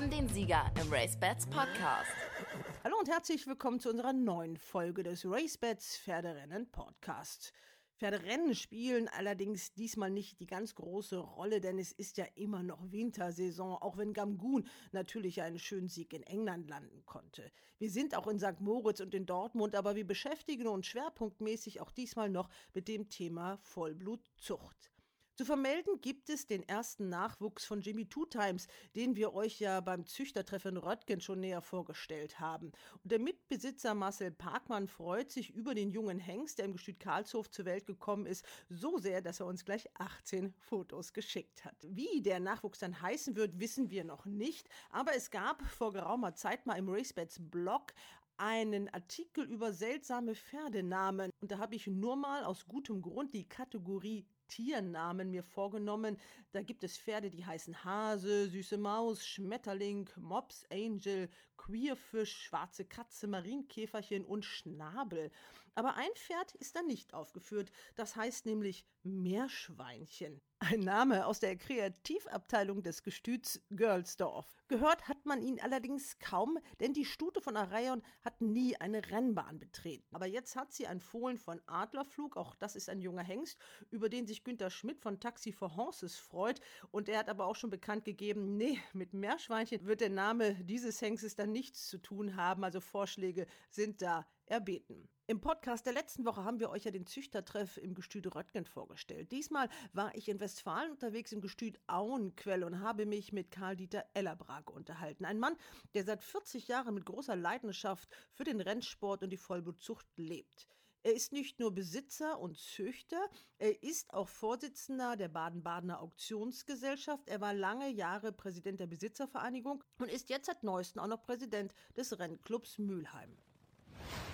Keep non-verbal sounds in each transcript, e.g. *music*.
haben den Sieger im RaceBets Podcast. Hallo und herzlich willkommen zu unserer neuen Folge des RaceBets Pferderennen Podcast. Pferderennen spielen allerdings diesmal nicht die ganz große Rolle, denn es ist ja immer noch Wintersaison, auch wenn Gamgun natürlich einen schönen Sieg in England landen konnte. Wir sind auch in St. Moritz und in Dortmund, aber wir beschäftigen uns schwerpunktmäßig auch diesmal noch mit dem Thema Vollblutzucht. Zu vermelden gibt es den ersten Nachwuchs von Jimmy Two Times, den wir euch ja beim Züchtertreffen Röttgen schon näher vorgestellt haben. Und der Mitbesitzer Marcel Parkmann freut sich über den jungen Hengst, der im Gestüt Karlshof zur Welt gekommen ist, so sehr, dass er uns gleich 18 Fotos geschickt hat. Wie der Nachwuchs dann heißen wird, wissen wir noch nicht, aber es gab vor geraumer Zeit mal im Racebets Blog einen Artikel über seltsame Pferdenamen. Und da habe ich nur mal aus gutem Grund die Kategorie Tiernamen mir vorgenommen. Da gibt es Pferde, die heißen Hase, süße Maus, Schmetterling, Mops, Angel, Queerfisch, schwarze Katze, Marienkäferchen und Schnabel. Aber ein Pferd ist da nicht aufgeführt. Das heißt nämlich Meerschweinchen. Ein Name aus der Kreativabteilung des Gestüts Girlsdorf. Gehört hat man ihn allerdings kaum, denn die Stute von Araion hat nie eine Rennbahn betreten. Aber jetzt hat sie ein Fohlen von Adlerflug, auch das ist ein junger Hengst, über den sich Günter Schmidt von Taxi for Horses freut. Und er hat aber auch schon bekannt gegeben, nee, mit Meerschweinchen wird der Name dieses Hengstes dann nichts zu tun haben. Also Vorschläge sind da erbeten. Im Podcast der letzten Woche haben wir euch ja den Züchtertreff im Gestüt Röttgen vorgestellt. Diesmal war ich in Westfalen unterwegs im Gestüt Auenquell und habe mich mit Karl-Dieter Ellerbrake unterhalten. Ein Mann, der seit 40 Jahren mit großer Leidenschaft für den Rennsport und die Vollblutzucht lebt. Er ist nicht nur Besitzer und Züchter, er ist auch Vorsitzender der Baden-Badener Auktionsgesellschaft. Er war lange Jahre Präsident der Besitzervereinigung und ist jetzt seit neuestem auch noch Präsident des Rennclubs Mülheim.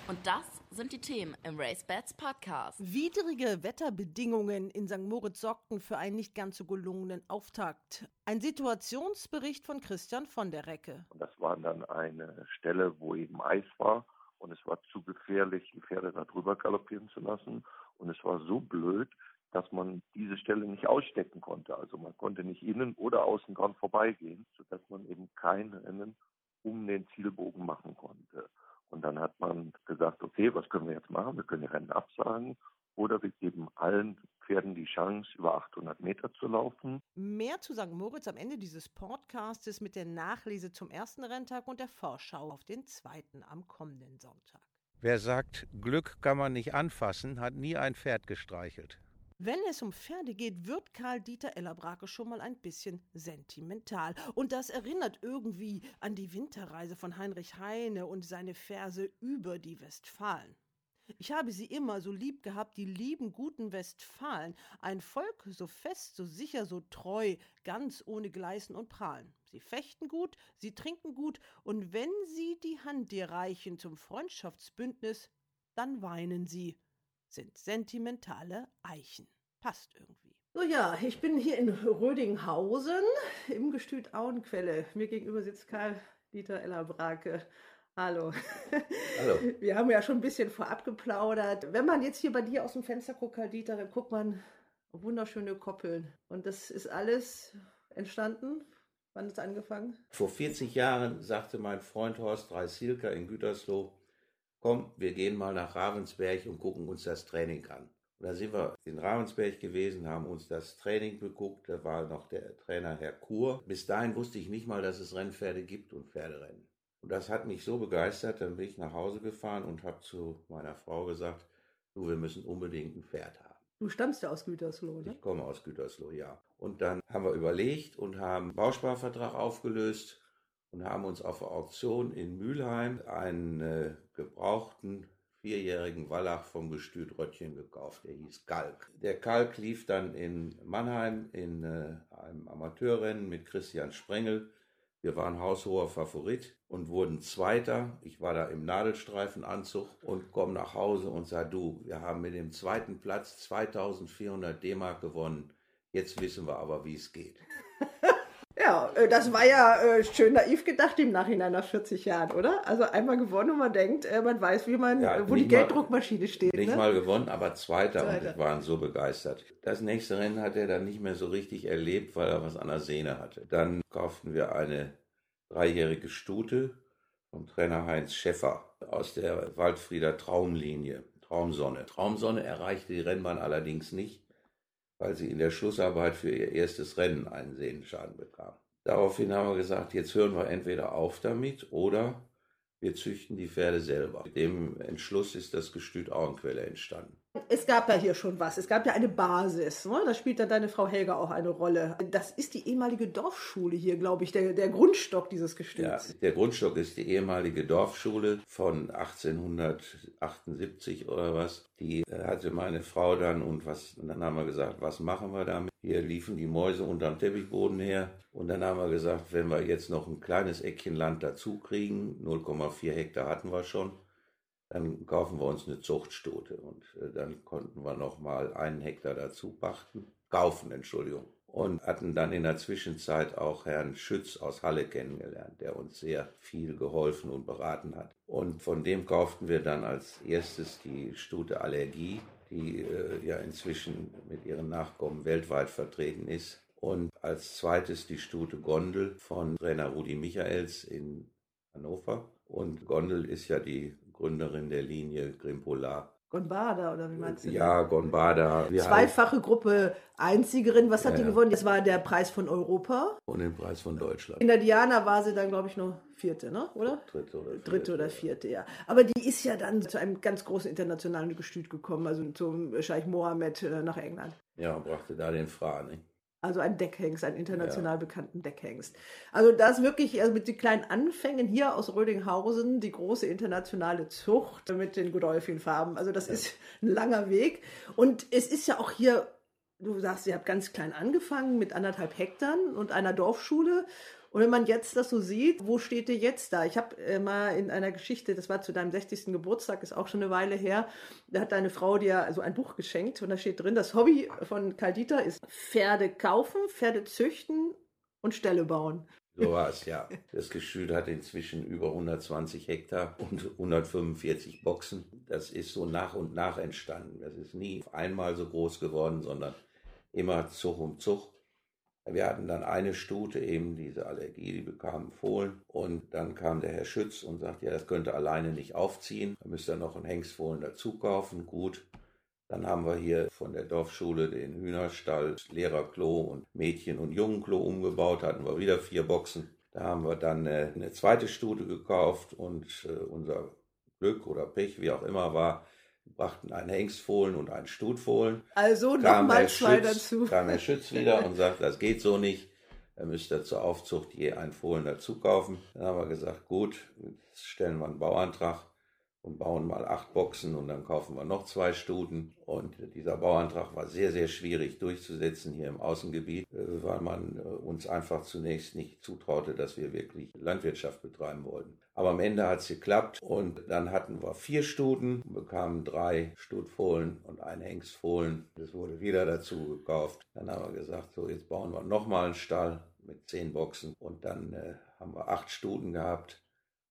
Und das sind die Themen im RaceBets Podcast. Widrige Wetterbedingungen in St. Moritz sorgten für einen nicht ganz so gelungenen Auftakt. Ein Situationsbericht von Christian von der Recke. Das war dann eine Stelle, wo eben Eis war und es war zu gefährlich, die Pferde da drüber galoppieren zu lassen. Und es war so blöd, dass man diese Stelle nicht ausstecken konnte. Also man konnte nicht innen oder außen dran vorbeigehen, sodass man eben kein Rennen um den Zielbogen machen konnte. Und dann hat man gesagt, okay, was können wir jetzt machen? Wir können die Rennen absagen oder wir geben allen Pferden die Chance, über 800 Meter zu laufen. Mehr zu St. Moritz am Ende dieses Podcastes mit der Nachlese zum ersten Renntag und der Vorschau auf den zweiten am kommenden Sonntag. Wer sagt, Glück kann man nicht anfassen, hat nie ein Pferd gestreichelt. Wenn es um Pferde geht, wird Karl Dieter Ellerbrake schon mal ein bisschen sentimental. Und das erinnert irgendwie an die Winterreise von Heinrich Heine und seine Verse über die Westfalen. Ich habe sie immer so lieb gehabt, die lieben guten Westfalen, ein Volk so fest, so sicher, so treu, ganz ohne Gleißen und Prahlen. Sie fechten gut, sie trinken gut, und wenn sie die Hand dir reichen zum Freundschaftsbündnis, dann weinen sie sind sentimentale Eichen. Passt irgendwie. So ja, ich bin hier in Rödinghausen im Gestüt Auenquelle. Mir gegenüber sitzt Karl Dieter Ellerbrake. Hallo. Hallo. *laughs* Wir haben ja schon ein bisschen vorab geplaudert. Wenn man jetzt hier bei dir aus dem Fenster guckt, Karl Dieter, dann guckt man wunderschöne Koppeln. Und das ist alles entstanden. Wann es angefangen? Vor 40 Jahren sagte mein Freund Horst Reisilker in Gütersloh, komm, wir gehen mal nach Ravensberg und gucken uns das Training an. Und da sind wir in Ravensberg gewesen, haben uns das Training beguckt. Da war noch der Trainer Herr Kur. Bis dahin wusste ich nicht mal, dass es Rennpferde gibt und Pferderennen. Und das hat mich so begeistert, dann bin ich nach Hause gefahren und habe zu meiner Frau gesagt, du, wir müssen unbedingt ein Pferd haben. Du stammst ja aus Gütersloh, ne? Ich komme aus Gütersloh, ja. Und dann haben wir überlegt und haben einen Bausparvertrag aufgelöst und haben uns auf der Auktion in Mülheim einen äh, gebrauchten vierjährigen Wallach vom Gestüt Röttchen gekauft. Der hieß Kalk. Der Kalk lief dann in Mannheim in äh, einem Amateurrennen mit Christian Sprengel. Wir waren haushoher Favorit und wurden Zweiter. Ich war da im Nadelstreifenanzug und komme nach Hause und sage, du, wir haben mit dem zweiten Platz 2400 D-Mark gewonnen. Jetzt wissen wir aber, wie es geht. *laughs* Ja, äh, das war ja äh, schön naiv gedacht im Nachhinein nach 40 Jahren, oder? Also einmal gewonnen und man denkt, äh, man weiß, wie man, ja, wo die Gelddruckmaschine steht. Nicht ne? mal gewonnen, aber Zweiter, Zweiter. und waren so begeistert. Das nächste Rennen hat er dann nicht mehr so richtig erlebt, weil er was an der Sehne hatte. Dann kauften wir eine dreijährige Stute vom Trainer Heinz Schäffer aus der Waldfrieder Traumlinie, Traumsonne. Traumsonne erreichte die Rennbahn allerdings nicht, weil sie in der Schlussarbeit für ihr erstes Rennen einen Sehnenschaden bekam. Daraufhin haben wir gesagt, jetzt hören wir entweder auf damit oder wir züchten die Pferde selber. Mit dem Entschluss ist das Gestüt Augenquelle entstanden es gab ja hier schon was. Es gab ja eine Basis. Ne? Da spielt dann deine Frau Helga auch eine Rolle. Das ist die ehemalige Dorfschule hier, glaube ich, der, der Grundstock dieses Gestüts. Ja, der Grundstock ist die ehemalige Dorfschule von 1878 oder was. Die äh, hatte meine Frau dann und was, und dann haben wir gesagt, was machen wir damit? Hier liefen die Mäuse unterm Teppichboden her. Und dann haben wir gesagt, wenn wir jetzt noch ein kleines Eckchen Land dazu kriegen, 0,4 Hektar hatten wir schon, dann kaufen wir uns eine Zuchtstute und äh, dann konnten wir noch mal einen Hektar dazu pachten, kaufen, Entschuldigung. Und hatten dann in der Zwischenzeit auch Herrn Schütz aus Halle kennengelernt, der uns sehr viel geholfen und beraten hat. Und von dem kauften wir dann als erstes die Stute Allergie, die äh, ja inzwischen mit ihren Nachkommen weltweit vertreten ist. Und als zweites die Stute Gondel von Trainer Rudi Michaels in Hannover. Und Gondel ist ja die Gründerin der Linie Grimpola. Gonbada oder wie meinst du? Ja, Gonbada. Wir Zweifache Gruppe Einzigerin. Was hat ja, die gewonnen? Das war der Preis von Europa. Und den Preis von Deutschland. In der Diana war sie dann, glaube ich, noch vierte, ne? oder? Dritte oder vierte. Dritte oder vierte, ja. Aber die ist ja dann zu einem ganz großen internationalen Gestüt gekommen, also zum Scheich Mohammed äh, nach England. Ja, und brachte da den Fra, ne? Also ein Deckhengst, einen international ja. bekannten Deckhengst. Also das wirklich also mit den kleinen Anfängen hier aus Rödinghausen, die große internationale Zucht mit den Godolphin-Farben. Also das ja. ist ein langer Weg. Und es ist ja auch hier du sagst, ihr habt ganz klein angefangen mit anderthalb Hektar und einer Dorfschule und wenn man jetzt das so sieht, wo steht ihr jetzt da? Ich habe äh, mal in einer Geschichte, das war zu deinem 60. Geburtstag, ist auch schon eine Weile her, da hat deine Frau dir also ein Buch geschenkt und da steht drin, das Hobby von Karl Dieter ist Pferde kaufen, Pferde züchten und Ställe bauen. So war es, ja. Das Gestüt hat inzwischen über 120 Hektar und 145 Boxen. Das ist so nach und nach entstanden. Das ist nie einmal so groß geworden, sondern immer Zug um Zug. Wir hatten dann eine Stute, eben diese Allergie, die bekamen Fohlen. Und dann kam der Herr Schütz und sagte, ja, das könnte alleine nicht aufziehen. Da müsst ihr noch einen Hengstfohlen dazu kaufen. Gut. Dann haben wir hier von der Dorfschule den Hühnerstall, Lehrerklo und Mädchen- und Jungenklo umgebaut. Hatten wir wieder vier Boxen. Da haben wir dann äh, eine zweite Stute gekauft und äh, unser Glück oder Pech, wie auch immer, war, brachten einen Hengstfohlen und einen Stutfohlen. Also nochmal zwei dazu. Kam Herr Schütz wieder und sagt, das geht so nicht. Er müsste zur Aufzucht je einen Fohlen dazu kaufen. Dann haben wir gesagt, gut, jetzt stellen wir einen Bauantrag und bauen mal acht Boxen und dann kaufen wir noch zwei Stuten. Und dieser Bauantrag war sehr, sehr schwierig durchzusetzen hier im Außengebiet, äh, weil man äh, uns einfach zunächst nicht zutraute, dass wir wirklich Landwirtschaft betreiben wollten. Aber am Ende hat es geklappt und dann hatten wir vier Stuten, bekamen drei Stutfohlen und einen Hengstfohlen. Das wurde wieder dazu gekauft. Dann haben wir gesagt, so jetzt bauen wir nochmal einen Stall mit zehn Boxen und dann äh, haben wir acht Stuten gehabt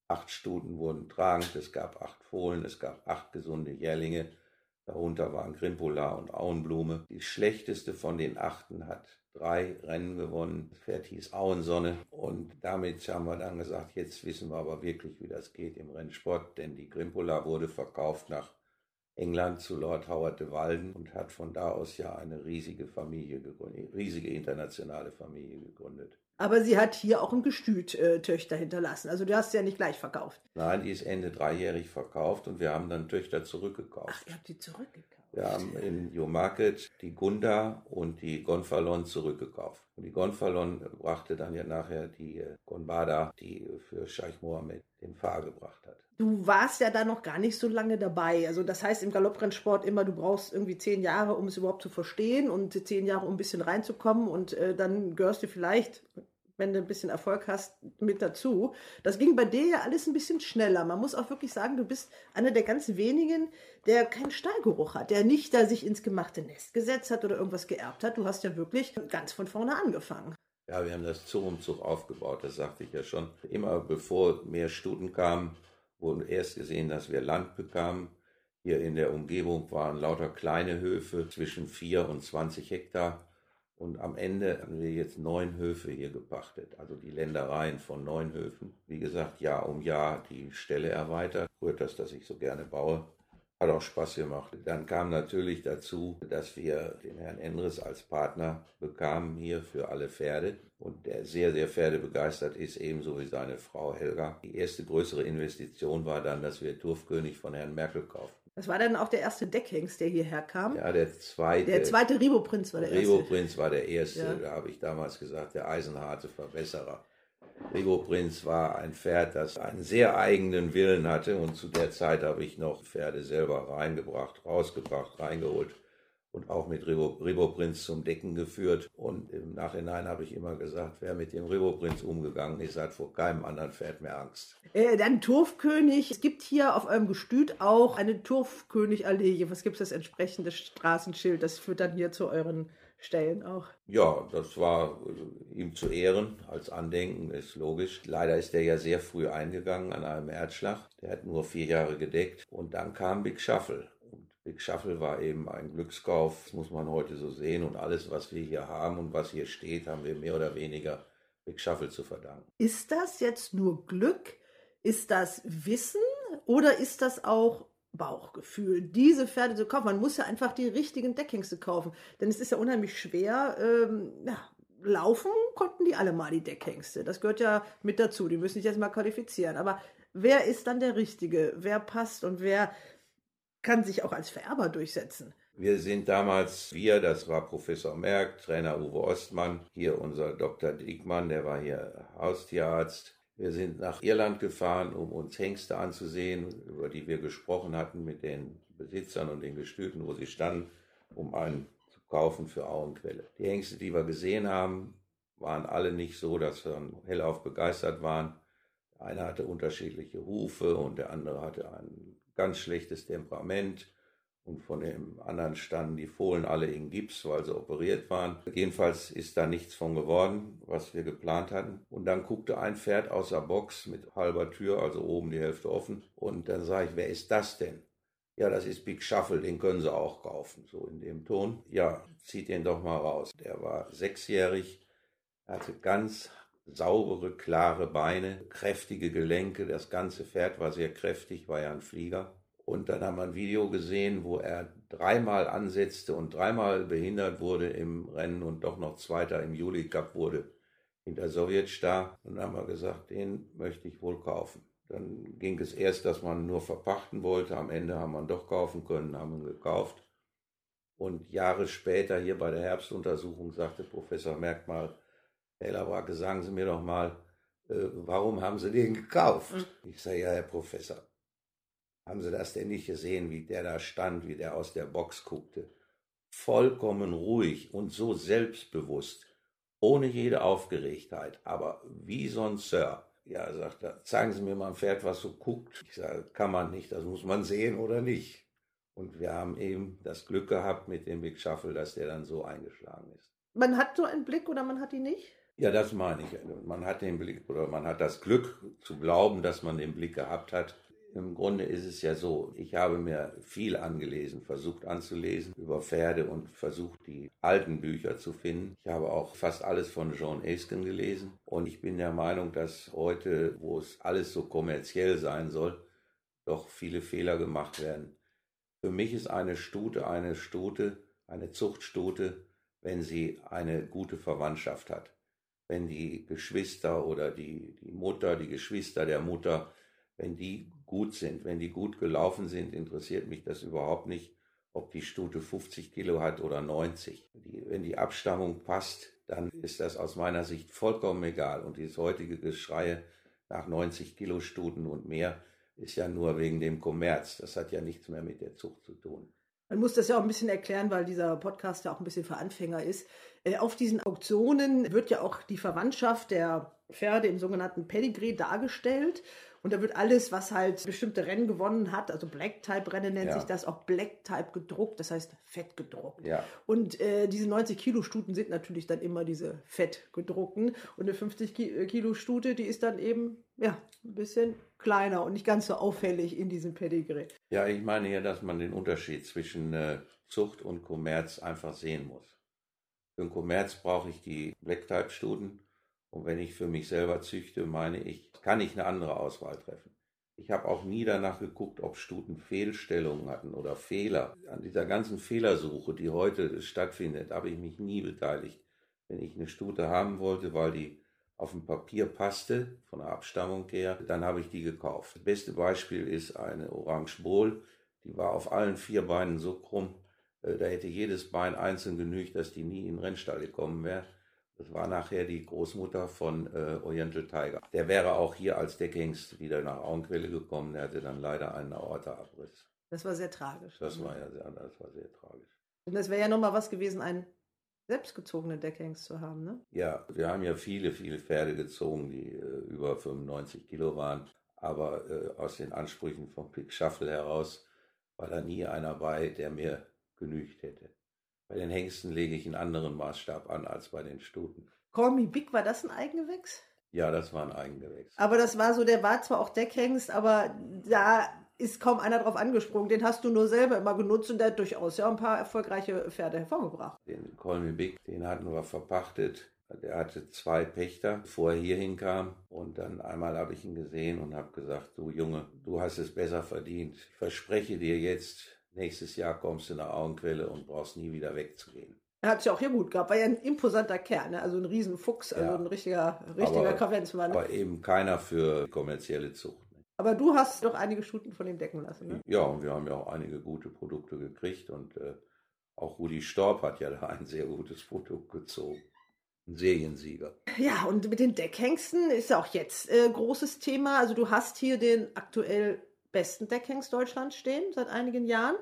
Acht Stuten wurden tragend, es gab acht Fohlen, es gab acht gesunde Jährlinge. Darunter waren Grimpola und Auenblume. Die schlechteste von den achten hat drei Rennen gewonnen. Das Pferd hieß Auensonne. Und damit haben wir dann gesagt, jetzt wissen wir aber wirklich, wie das geht im Rennsport. Denn die Grimpola wurde verkauft nach England zu Lord Howard de Walden und hat von da aus ja eine riesige Familie gegründet, riesige internationale Familie gegründet. Aber sie hat hier auch ein Gestüt äh, Töchter hinterlassen. Also du hast sie ja nicht gleich verkauft. Nein, die ist Ende dreijährig verkauft und wir haben dann Töchter zurückgekauft. Ach, ihr habt die zurückgekauft. Wir haben in Newmarket die Gunda und die Gonfalon zurückgekauft. Und die Gonfalon brachte dann ja nachher die äh, Gonbada, die für Scheich Mohammed den Fahr gebracht hat. Du warst ja da noch gar nicht so lange dabei. Also das heißt im Galopprennsport immer, du brauchst irgendwie zehn Jahre, um es überhaupt zu verstehen und zehn Jahre, um ein bisschen reinzukommen und äh, dann gehörst du vielleicht, wenn du ein bisschen Erfolg hast, mit dazu. Das ging bei dir ja alles ein bisschen schneller. Man muss auch wirklich sagen, du bist einer der ganz wenigen, der keinen Stallgeruch hat, der nicht da sich ins gemachte Nest gesetzt hat oder irgendwas geerbt hat. Du hast ja wirklich ganz von vorne angefangen. Ja, wir haben das Zug um Zug aufgebaut, das sagte ich ja schon. Immer bevor mehr Stuten kamen, wurden erst gesehen, dass wir Land bekamen. Hier in der Umgebung waren lauter kleine Höfe zwischen 4 und 20 Hektar. Und am Ende haben wir jetzt neun Höfe hier gepachtet, also die Ländereien von neun Höfen. Wie gesagt, Jahr um Jahr die Stelle erweitert. Rührt das, dass ich so gerne baue. Hat auch Spaß gemacht. Dann kam natürlich dazu, dass wir den Herrn Endres als Partner bekamen hier für alle Pferde und der sehr, sehr pferdebegeistert ist, ebenso wie seine Frau Helga. Die erste größere Investition war dann, dass wir Turfkönig von Herrn Merkel kauften. Das war dann auch der erste Deckhengst, der hierher kam. Ja, der zweite. Der zweite Ribo-Prinz war der erste. Ribo-Prinz war der erste. Ja. Da habe ich damals gesagt, der eisenharte Verbesserer. Rigo Prinz war ein Pferd, das einen sehr eigenen Willen hatte und zu der Zeit habe ich noch Pferde selber reingebracht, rausgebracht, reingeholt und auch mit Ribo, Ribo Prinz zum Decken geführt. Und im Nachhinein habe ich immer gesagt, wer mit dem Ribo Prinz umgegangen ist, hat vor keinem anderen Pferd mehr Angst. Äh, dann Turfkönig. Es gibt hier auf eurem Gestüt auch eine Turfkönig-Allee. Was gibt es das entsprechende Straßenschild? Das führt dann hier zu euren Stellen auch. Ja, das war äh, ihm zu Ehren als Andenken, ist logisch. Leider ist er ja sehr früh eingegangen an einem Erdschlag. Der hat nur vier Jahre gedeckt und dann kam Big Shuffle. Big Shuffle war eben ein Glückskauf, das muss man heute so sehen. Und alles, was wir hier haben und was hier steht, haben wir mehr oder weniger Big Shuffle zu verdanken. Ist das jetzt nur Glück? Ist das Wissen oder ist das auch Bauchgefühl, diese Pferde zu kaufen. Man muss ja einfach die richtigen Deckhengste kaufen, denn es ist ja unheimlich schwer. Ähm, ja, laufen konnten die alle mal, die Deckhengste. Das gehört ja mit dazu. Die müssen sich jetzt mal qualifizieren. Aber wer ist dann der Richtige? Wer passt und wer kann sich auch als Vererber durchsetzen? Wir sind damals, wir, das war Professor Merck, Trainer Uwe Ostmann, hier unser Dr. Diekmann, der war hier Haustierarzt, wir sind nach Irland gefahren, um uns Hengste anzusehen, über die wir gesprochen hatten mit den Besitzern und den Gestüten, wo sie standen, um einen zu kaufen für Auenquelle. Die Hengste, die wir gesehen haben, waren alle nicht so, dass wir hellauf begeistert waren. Einer hatte unterschiedliche Hufe und der andere hatte ein ganz schlechtes Temperament und von dem anderen standen die Fohlen alle in Gips, weil sie operiert waren. Jedenfalls ist da nichts von geworden, was wir geplant hatten. Und dann guckte ein Pferd aus der Box mit halber Tür, also oben die Hälfte offen. Und dann sage ich, wer ist das denn? Ja, das ist Big Shuffle, den können Sie auch kaufen, so in dem Ton. Ja, zieht den doch mal raus. Der war sechsjährig, hatte ganz saubere, klare Beine, kräftige Gelenke. Das ganze Pferd war sehr kräftig, war ja ein Flieger. Und dann haben wir ein Video gesehen, wo er dreimal ansetzte und dreimal behindert wurde im Rennen und doch noch Zweiter im Juli Cup wurde hinter Sowjetstar. Und dann haben wir gesagt, den möchte ich wohl kaufen. Dann ging es erst, dass man nur verpachten wollte. Am Ende haben wir ihn doch kaufen können, haben ihn gekauft. Und Jahre später hier bei der Herbstuntersuchung sagte Professor Merkmal, Herr Labrake, sagen Sie mir doch mal, äh, warum haben Sie den gekauft? Mhm. Ich sage, ja, Herr Professor, haben Sie das denn nicht gesehen, wie der da stand, wie der aus der Box guckte? Vollkommen ruhig und so selbstbewusst, ohne jede Aufgeregtheit, aber wie so ein Sir. Ja, sagt er, zeigen Sie mir mal ein Pferd, was so guckt. Ich sage, kann man nicht, das muss man sehen oder nicht. Und wir haben eben das Glück gehabt mit dem Big Shuffle, dass der dann so eingeschlagen ist. Man hat so einen Blick oder man hat ihn nicht? Ja, das meine ich. Man hat den Blick oder man hat das Glück zu glauben, dass man den Blick gehabt hat. Im Grunde ist es ja so, ich habe mir viel angelesen, versucht anzulesen über Pferde und versucht, die alten Bücher zu finden. Ich habe auch fast alles von John Aiskin gelesen und ich bin der Meinung, dass heute, wo es alles so kommerziell sein soll, doch viele Fehler gemacht werden. Für mich ist eine Stute eine Stute, eine Zuchtstute, wenn sie eine gute Verwandtschaft hat. Wenn die Geschwister oder die, die Mutter, die Geschwister der Mutter, wenn die gut sind. Wenn die gut gelaufen sind, interessiert mich das überhaupt nicht, ob die Stute 50 Kilo hat oder 90. Die, wenn die Abstammung passt, dann ist das aus meiner Sicht vollkommen egal. Und dieses heutige Geschreie nach 90 Kilo Stuten und mehr ist ja nur wegen dem Kommerz. Das hat ja nichts mehr mit der Zucht zu tun. Man muss das ja auch ein bisschen erklären, weil dieser Podcast ja auch ein bisschen für Anfänger ist. Äh, auf diesen Auktionen wird ja auch die Verwandtschaft der Pferde im sogenannten Pedigree dargestellt. Und da wird alles, was halt bestimmte Rennen gewonnen hat, also Black-Type-Rennen nennt ja. sich das, auch Black-Type gedruckt, das heißt fett gedruckt. Ja. Und äh, diese 90 Kilo Stuten sind natürlich dann immer diese fett gedruckten. Und eine 50 äh, Kilo Stute, die ist dann eben, ja, ein bisschen kleiner und nicht ganz so auffällig in diesem Pedigree. Ja, ich meine ja, dass man den Unterschied zwischen äh, Zucht und Kommerz einfach sehen muss. Für den Kommerz brauche ich die Black-Type-Stuten. Und wenn ich für mich selber züchte, meine ich, kann ich eine andere Auswahl treffen. Ich habe auch nie danach geguckt, ob Stuten Fehlstellungen hatten oder Fehler. An dieser ganzen Fehlersuche, die heute stattfindet, habe ich mich nie beteiligt. Wenn ich eine Stute haben wollte, weil die auf dem Papier passte, von der Abstammung her, dann habe ich die gekauft. Das beste Beispiel ist eine Orange Bowl. Die war auf allen vier Beinen so krumm, da hätte jedes Bein einzeln genügt, dass die nie in den Rennstall gekommen wäre. Das war nachher die Großmutter von äh, Oriental Tiger. Der wäre auch hier als Deckhengst wieder nach Augenquelle gekommen. Der hatte dann leider einen Aortaabriss. Das war sehr tragisch. Das war ja sehr, das war sehr tragisch. Und das wäre ja nochmal was gewesen, einen selbstgezogenen Deckhengst zu haben, ne? Ja, wir haben ja viele, viele Pferde gezogen, die äh, über 95 Kilo waren. Aber äh, aus den Ansprüchen von Pick Shuffle heraus war da nie einer bei, der mir genügt hätte. Bei den Hengsten lege ich einen anderen Maßstab an als bei den Stuten. Call Me Big, war das ein Eigengewächs? Ja, das war ein Eigengewächs. Aber das war so, der war zwar auch Deckhengst, aber da ist kaum einer drauf angesprungen. Den hast du nur selber immer genutzt und der hat durchaus ja ein paar erfolgreiche Pferde hervorgebracht. Den Call Me Big, den hatten wir verpachtet. Der hatte zwei Pächter, bevor er hier hinkam. Und dann einmal habe ich ihn gesehen und habe gesagt, du Junge, du hast es besser verdient. Ich verspreche dir jetzt, nächstes Jahr kommst du nach Augenquelle und brauchst nie wieder wegzugehen. Er hat es ja auch hier gut gehabt, war ja ein imposanter Kerl, ne? also ein Riesenfuchs, also Ja. ein richtiger, richtiger Aber- Kavenzmann. Aber eben keiner für kommerzielle Zucht. ne? Aber du hast doch einige Stuten von ihm decken lassen. Ne? Ja, und wir haben ja auch einige gute Produkte gekriegt und äh, auch Rudi Storb hat ja da ein sehr gutes Produkt gezogen. Ein Seriensieger. Ja, und mit den Deckhengsten ist ja auch jetzt äh, großes Thema. Also du hast hier den aktuell besten Deckhengst Deutschlands stehen seit einigen Jahren.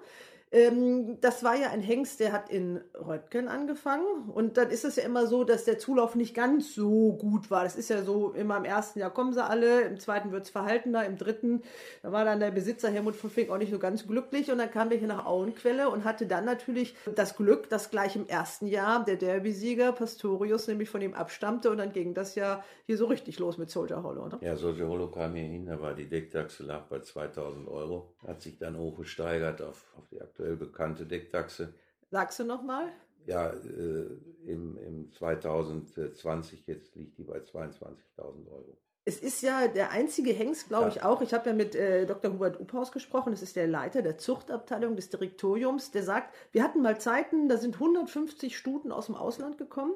Ähm, das war ja ein Hengst, der hat in Röttgen angefangen. Und dann ist es ja immer so, dass der Zulauf nicht ganz so gut war. Das ist ja so, immer im ersten Jahr kommen sie alle, im zweiten wird es verhaltener, im dritten, da war dann der Besitzer Helmut von Fink auch nicht so ganz glücklich. Und dann kam wir hier nach Auenquelle und hatte dann natürlich das Glück, dass gleich im ersten Jahr der Derby-Sieger Pastorius nämlich von ihm abstammte. Und dann ging das ja hier so richtig los mit Soldier Hollow. Ne? Ja, Soldier Hollow kam hier hin, da war die Deckdachse lag bei 2000 Euro. Hat sich dann hochgesteigert auf, auf die aktuell bekannte Deckdachse. Sagst du nochmal? Ja, äh, im, im 2020 jetzt liegt die bei 22.000 Euro. Es ist ja der einzige Hengst, glaube Ja. ich auch. Ich habe ja mit äh, Dr. Hubert Uphaus gesprochen. Das ist der Leiter der Zuchtabteilung des Direktoriums. Der sagt, wir hatten mal Zeiten, da sind 150 Stuten aus dem Ausland gekommen,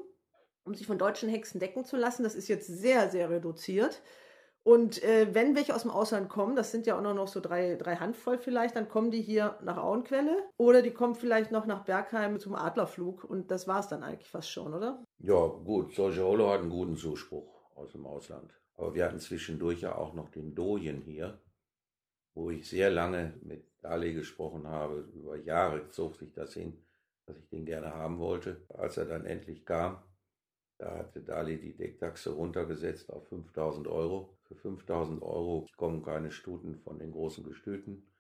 um sich von deutschen Hengsten decken zu lassen. Das ist jetzt sehr, sehr reduziert. Und äh, wenn welche aus dem Ausland kommen, das sind ja auch noch so drei, drei Handvoll vielleicht, dann kommen die hier nach Auenquelle oder die kommen vielleicht noch nach Bergheim zum Adlerflug. Und das war es dann eigentlich fast schon, oder? Ja, gut, Hollow hat einen guten Zuspruch aus dem Ausland. Aber wir hatten zwischendurch ja auch noch den Dojen hier, wo ich sehr lange mit Dali gesprochen habe. Über Jahre zog sich das hin, dass ich den gerne haben wollte. Als er dann endlich kam, da hatte Dali die Decktaxe runtergesetzt auf 5000 Euro. Für 5000 Euro kommen keine Stuten von den großen Gestüten.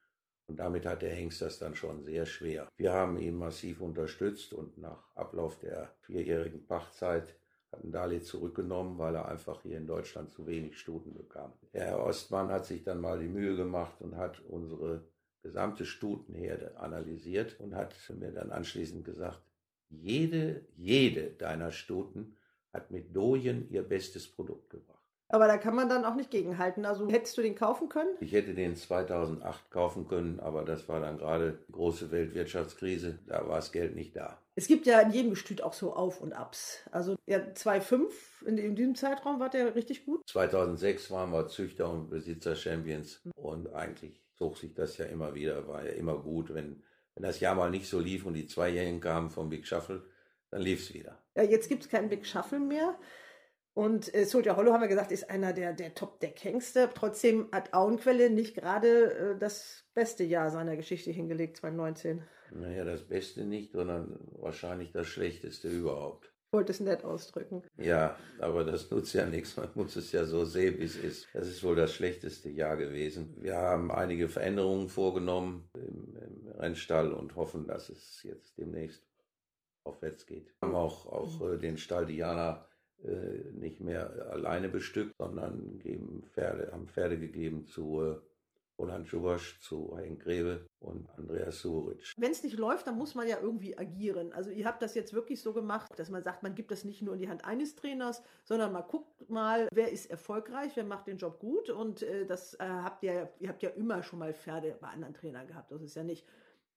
Und damit hat der Hengst das dann schon sehr schwer. Wir haben ihn massiv unterstützt und nach Ablauf der vierjährigen Pachtzeit hatten Dali zurückgenommen, weil er einfach hier in Deutschland zu wenig Stuten bekam. Der Herr Ostmann hat sich dann mal die Mühe gemacht und hat unsere gesamte Stutenherde analysiert und hat mir dann anschließend gesagt, jede, jede deiner Stuten hat mit Dojen ihr bestes Produkt gebracht. Aber da kann man dann auch nicht gegenhalten. Also hättest du den kaufen können? Ich hätte den 2008 kaufen können, aber das war dann gerade die große Weltwirtschaftskrise. Da war das Geld nicht da. Es gibt ja in jedem Gestüt auch so Auf und Abs. Also ja, 2,5 in, in diesem Zeitraum war der richtig gut. 2006 waren wir Züchter und Besitzer Champions und eigentlich zog sich das ja immer wieder, war ja immer gut. Wenn, wenn das Jahr mal nicht so lief und die Zweijährigen kamen vom Big Shuffle, dann lief es wieder. Ja, jetzt gibt es keinen Big Shuffle mehr. Und äh, Soldier Hollow, haben wir gesagt, ist einer der, der Top-Deck-Hengste. Trotzdem hat Auenquelle nicht gerade äh, das beste Jahr seiner Geschichte hingelegt, 2019. Naja, das Beste nicht, sondern wahrscheinlich das Schlechteste überhaupt. Ich wollte es nett ausdrücken. Ja, aber das nutzt ja nichts. Man muss es ja so sehen, wie es ist. Das ist wohl das schlechteste Jahr gewesen. Wir haben einige Veränderungen vorgenommen im, im Rennstall und hoffen, dass es jetzt demnächst aufwärts geht. Wir haben auch, auch äh, den Stall Diana äh, nicht mehr alleine bestückt, sondern geben Pferde, haben Pferde gegeben zu äh, Roland Schubasch zu Henk Grebe und Andreas Suric. Wenn es nicht läuft, dann muss man ja irgendwie agieren. Also ihr habt das jetzt wirklich so gemacht, dass man sagt, man gibt das nicht nur in die Hand eines Trainers, sondern man guckt mal, wer ist erfolgreich, wer macht den Job gut und äh, das äh, habt ihr, ihr habt ja immer schon mal Pferde bei anderen Trainern gehabt, das ist ja nicht.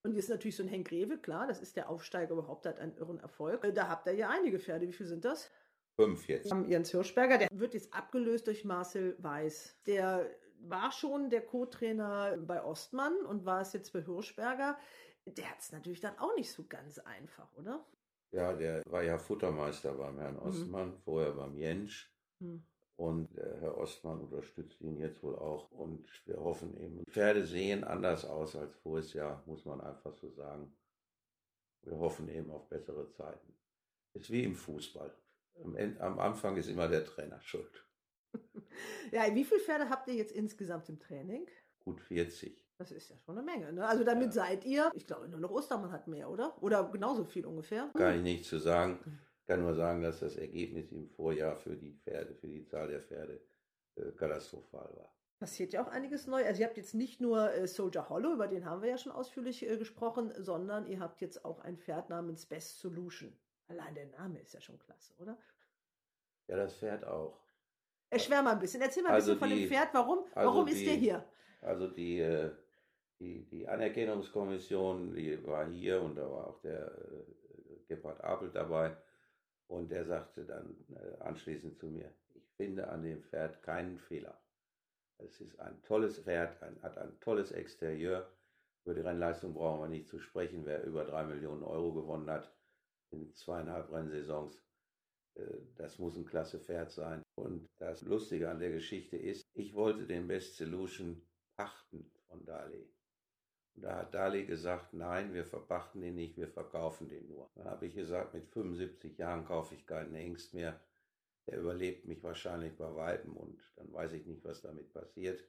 Und jetzt natürlich so ein Henk Greve, klar, das ist der Aufsteiger überhaupt, hat einen irren Erfolg. Äh, da habt ihr ja einige Pferde. Wie viele sind das? Fünf jetzt. Wir haben Jens Hirschberger, der wird jetzt abgelöst durch Marcel Weiß. Der war schon der Co-Trainer bei Ostmann und war es jetzt bei Hirschberger. Der hat es natürlich dann auch nicht so ganz einfach, oder? Ja, der war ja Futtermeister beim Herrn Ostmann, mhm. vorher beim Jentsch. Mhm. Und der Herr Ostmann unterstützt ihn jetzt wohl auch. Und wir hoffen eben, Pferde sehen anders aus als voriges Jahr, muss man einfach so sagen. Wir hoffen eben auf bessere Zeiten. Ist wie im Fußball. Am, Ende, am Anfang ist immer der Trainer schuld. *laughs* Ja, wie viele Pferde habt ihr jetzt insgesamt im Training? Gut 40. Das ist ja schon eine Menge. Ne? Also damit ja. seid ihr, ich glaube, nur noch Ostermann hat mehr, oder? Oder genauso viel ungefähr? Kann ich nicht zu sagen. Ich kann nur sagen, dass das Ergebnis im Vorjahr für die Pferde, für die Zahl der Pferde äh, katastrophal war. Passiert ja auch einiges neu. Also ihr habt jetzt nicht nur äh, Soldier Hollow, über den haben wir ja schon ausführlich äh, gesprochen, sondern ihr habt jetzt auch ein Pferd namens Best Solution. Allein der Name ist ja schon klasse, oder? Ja, das Pferd auch. Erschwär mal ein bisschen. Erzähl mal ein also bisschen die, von dem Pferd. Warum, also warum ist der hier? Also die, äh, die, die Anerkennungskommission, die war hier und da war auch der äh, Gebhard Apel dabei. Und der sagte dann äh, anschließend zu mir, ich finde an dem Pferd keinen Fehler. Es ist ein tolles Pferd, ein, hat ein tolles Exterieur. Über die Rennleistung brauchen wir nicht zu sprechen. Wer über drei Millionen Euro gewonnen hat in zweieinhalb Rennsaisons, äh, das muss ein klasse Pferd sein. Und das Lustige an der Geschichte ist, ich wollte den Best Solution pachten von Dali. Und da hat Dali gesagt, nein, wir verpachten den nicht, wir verkaufen den nur. Dann habe ich gesagt, mit 75 Jahren kaufe ich keinen Hengst mehr. Der überlebt mich wahrscheinlich bei Weitem und dann weiß ich nicht, was damit passiert.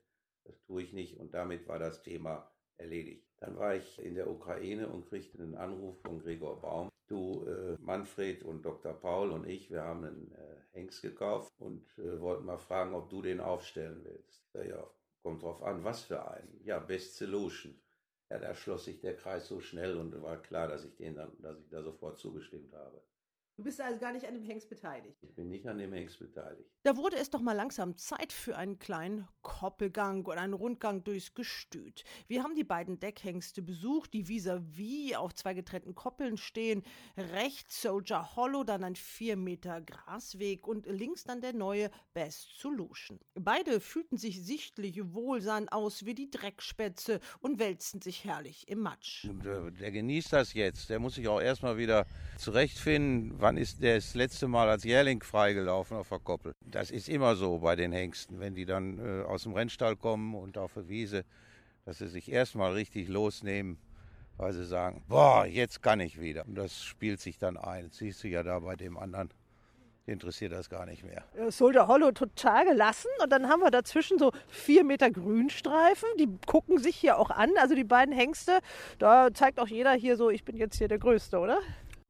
Das tue ich nicht und damit war das Thema erledigt. Dann war ich in der Ukraine und kriegte einen Anruf von Gregor Baum. Du, äh, Manfred und Dr. Paul und ich, wir haben einen äh, Hengst gekauft und äh, wollten mal fragen, ob du den aufstellen willst. Ja, ja, kommt drauf an, was für einen. Ja, Best Solution. Ja, da schloss sich der Kreis so schnell und war klar, dass ich den dann, dass ich da sofort zugestimmt habe. Du bist also gar nicht an dem Hengst beteiligt. Ich bin nicht an dem Hengst beteiligt. Da wurde es doch mal langsam Zeit für einen kleinen Koppelgang oder einen Rundgang durchs Gestüt. Wir haben die beiden Deckhengste besucht, die vis-à-vis -vis auf zwei getrennten Koppeln stehen. Rechts Soldier Hollow, dann ein vier Meter Grasweg und links dann der neue Best Solution. Beide fühlten sich sichtlich wohl, sahen aus wie die Dreckspätze und wälzten sich herrlich im Matsch. Der, der genießt das jetzt. Der muss sich auch erstmal wieder zurechtfinden wann ist der das letzte Mal als Jährling freigelaufen auf der Koppel? Das ist immer so bei den Hengsten, wenn die dann äh, aus dem Rennstall kommen und auf der Wiese, dass sie sich erstmal richtig losnehmen, weil sie sagen, boah, jetzt kann ich wieder. Und das spielt sich dann ein. Das siehst du ja da bei dem anderen. Interessiert das gar nicht mehr. Soldier Hollow total gelassen und dann haben wir dazwischen so vier Meter Grünstreifen. Die gucken sich hier auch an. Also die beiden Hengste, da zeigt auch jeder hier so, ich bin jetzt hier der Größte, oder?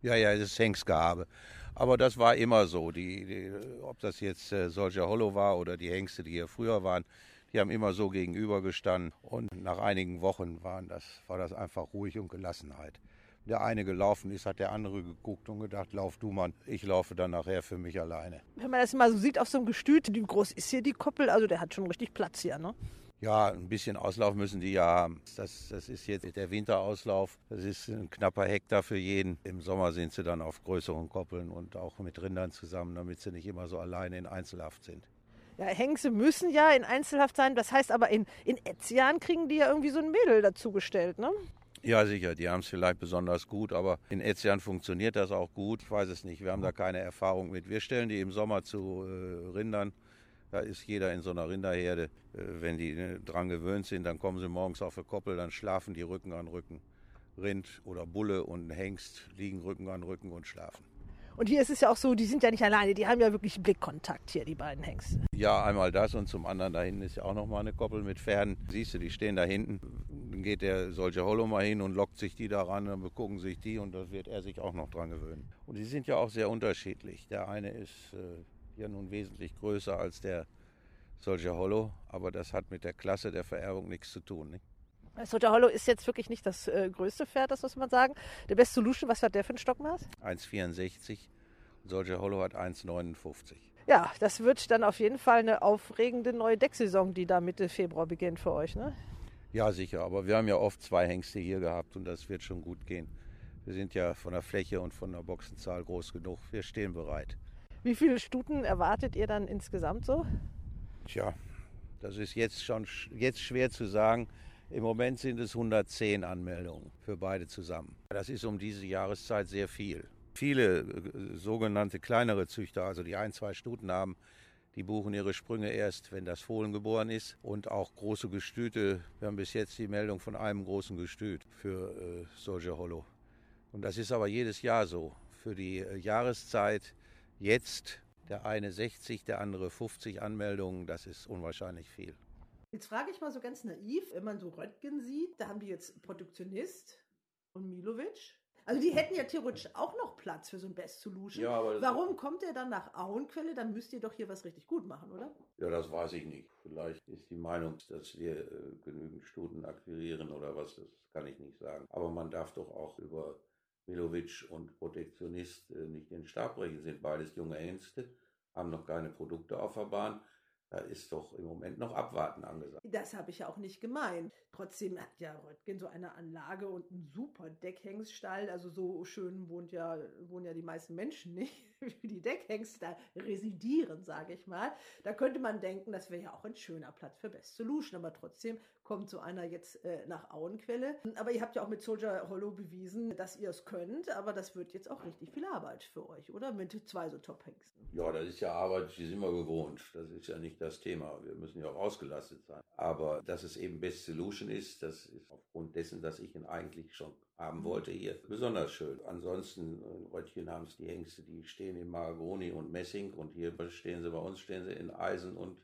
Ja, ja, das ist Hengstgehabe. Aber das war immer so. Die, die, ob das jetzt äh, Soldier Hollow war oder die Hengste, die hier früher waren, die haben immer so gegenübergestanden. Und nach einigen Wochen waren das, war das einfach ruhig und Gelassenheit. Der eine gelaufen ist, hat der andere geguckt und gedacht, lauf du Mann, ich laufe dann nachher für mich alleine. Wenn man das mal so sieht auf so einem Gestüt, wie groß ist hier die Koppel? Also der hat schon richtig Platz hier, ne? Ja, ein bisschen Auslauf müssen die ja haben. Das, das ist jetzt der Winterauslauf. Das ist ein knapper Hektar für jeden. Im Sommer sind sie dann auf größeren Koppeln und auch mit Rindern zusammen, damit sie nicht immer so alleine in Einzelhaft sind. Ja, Hengste müssen ja in Einzelhaft sein. Das heißt aber, in, in Etzian kriegen die ja irgendwie so ein Mädel dazugestellt, ne? Ja, sicher. Die haben es vielleicht besonders gut, aber in Etzian funktioniert das auch gut. Ich weiß es nicht. Wir haben da keine Erfahrung mit. Wir stellen die im Sommer zu äh, Rindern da ist jeder in so einer Rinderherde. Äh, wenn die ne, dran gewöhnt sind, dann kommen sie morgens auf die Koppel, dann schlafen die Rücken an Rücken. Rind oder Bulle und Hengst liegen Rücken an Rücken und schlafen. Und hier ist es ja auch so, die sind ja nicht alleine, die haben ja wirklich Blickkontakt hier, die beiden Hengste. Ja, einmal das und zum anderen da hinten ist ja auch noch mal eine Koppel mit Pferden. Siehst du, die stehen da hinten. Dann geht der solche Hollow mal hin und lockt sich die da ran, dann begucken sich die und da wird er sich auch noch dran gewöhnen. Und die sind ja auch sehr unterschiedlich. Der eine ist äh, ja nun wesentlich größer als der Soldier Hollow, aber das hat mit der Klasse der Vererbung nichts zu tun. Nicht? Soldier Hollow ist jetzt wirklich nicht das äh, größte Pferd, das muss man sagen. Der Best Solution, was hat der für ein Stockmaß? 1,64. Soldier Hollow hat 1,59. Ja, das wird dann auf jeden Fall eine aufregende neue Decksaison, die da Mitte Februar beginnt für euch, ne? Ja, sicher. Aber wir haben ja oft zwei Hengste hier gehabt und das wird schon gut gehen. Wir sind ja von der Fläche und von der Boxenzahl groß genug. Wir stehen bereit. Wie viele Stuten erwartet ihr dann insgesamt so? Tja, das ist jetzt schon jetzt schwer zu sagen. Im Moment sind es 110 Anmeldungen für beide zusammen. Das ist um diese Jahreszeit sehr viel. Viele äh, sogenannte kleinere Züchter, also die ein, zwei Stuten haben, die buchen ihre Sprünge erst, wenn das Fohlen geboren ist. Und auch große Gestüte. Wir haben bis jetzt die Meldung von einem großen Gestüt für äh, Soldier Hollow. Und das ist aber jedes Jahr so. Für die äh, Jahreszeit jetzt der eine 60, der andere 50 Anmeldungen, das ist unwahrscheinlich viel. Jetzt frage ich mal so ganz naiv, wenn man so Röttgen sieht, da haben die jetzt Produktionist und Milovic also die hätten ja theoretisch auch noch Platz für so ein Best Solution. Ja, aber Warum kommt er dann nach Auenquelle? Dann müsst ihr doch hier was richtig gut machen, oder? Ja, das weiß ich nicht. Vielleicht ist die Meinung, dass wir äh, genügend Stuten akquirieren oder was, das kann ich nicht sagen. Aber man darf doch auch über Milovic und Protektionist äh, nicht den Stab brechen. Sind beides junge Hengste, haben noch keine Produkte auf der Bahn. Da ist doch im Moment noch Abwarten angesagt. Das habe ich ja auch nicht gemeint. Trotzdem hat ja Röttgen so eine Anlage und einen super Deckhengststall. Also so schön wohnt ja, wohnen ja die meisten Menschen nicht, wie *laughs* die Deckhengste residieren, sage ich mal. Da könnte man denken, das wäre ja auch ein schöner Platz für Best Solution. Aber trotzdem kommt so einer jetzt äh, nach Auenquelle. Aber ihr habt ja auch mit Soldier Hollow bewiesen, dass ihr es könnt. Aber das wird jetzt auch richtig viel Arbeit für euch, oder? Mit zwei so Top-Hengsten. Ja, das ist ja Arbeit, die sind wir gewohnt. Das ist ja nicht das Thema. Wir müssen ja auch ausgelastet sein. Aber dass es eben Best Solution ist, das ist aufgrund dessen, dass ich ihn eigentlich schon haben wollte hier, besonders schön. Ansonsten, in Röttchen haben es die Hengste, die stehen in Mahagoni und Messing und hier stehen sie bei uns, stehen sie in Eisen und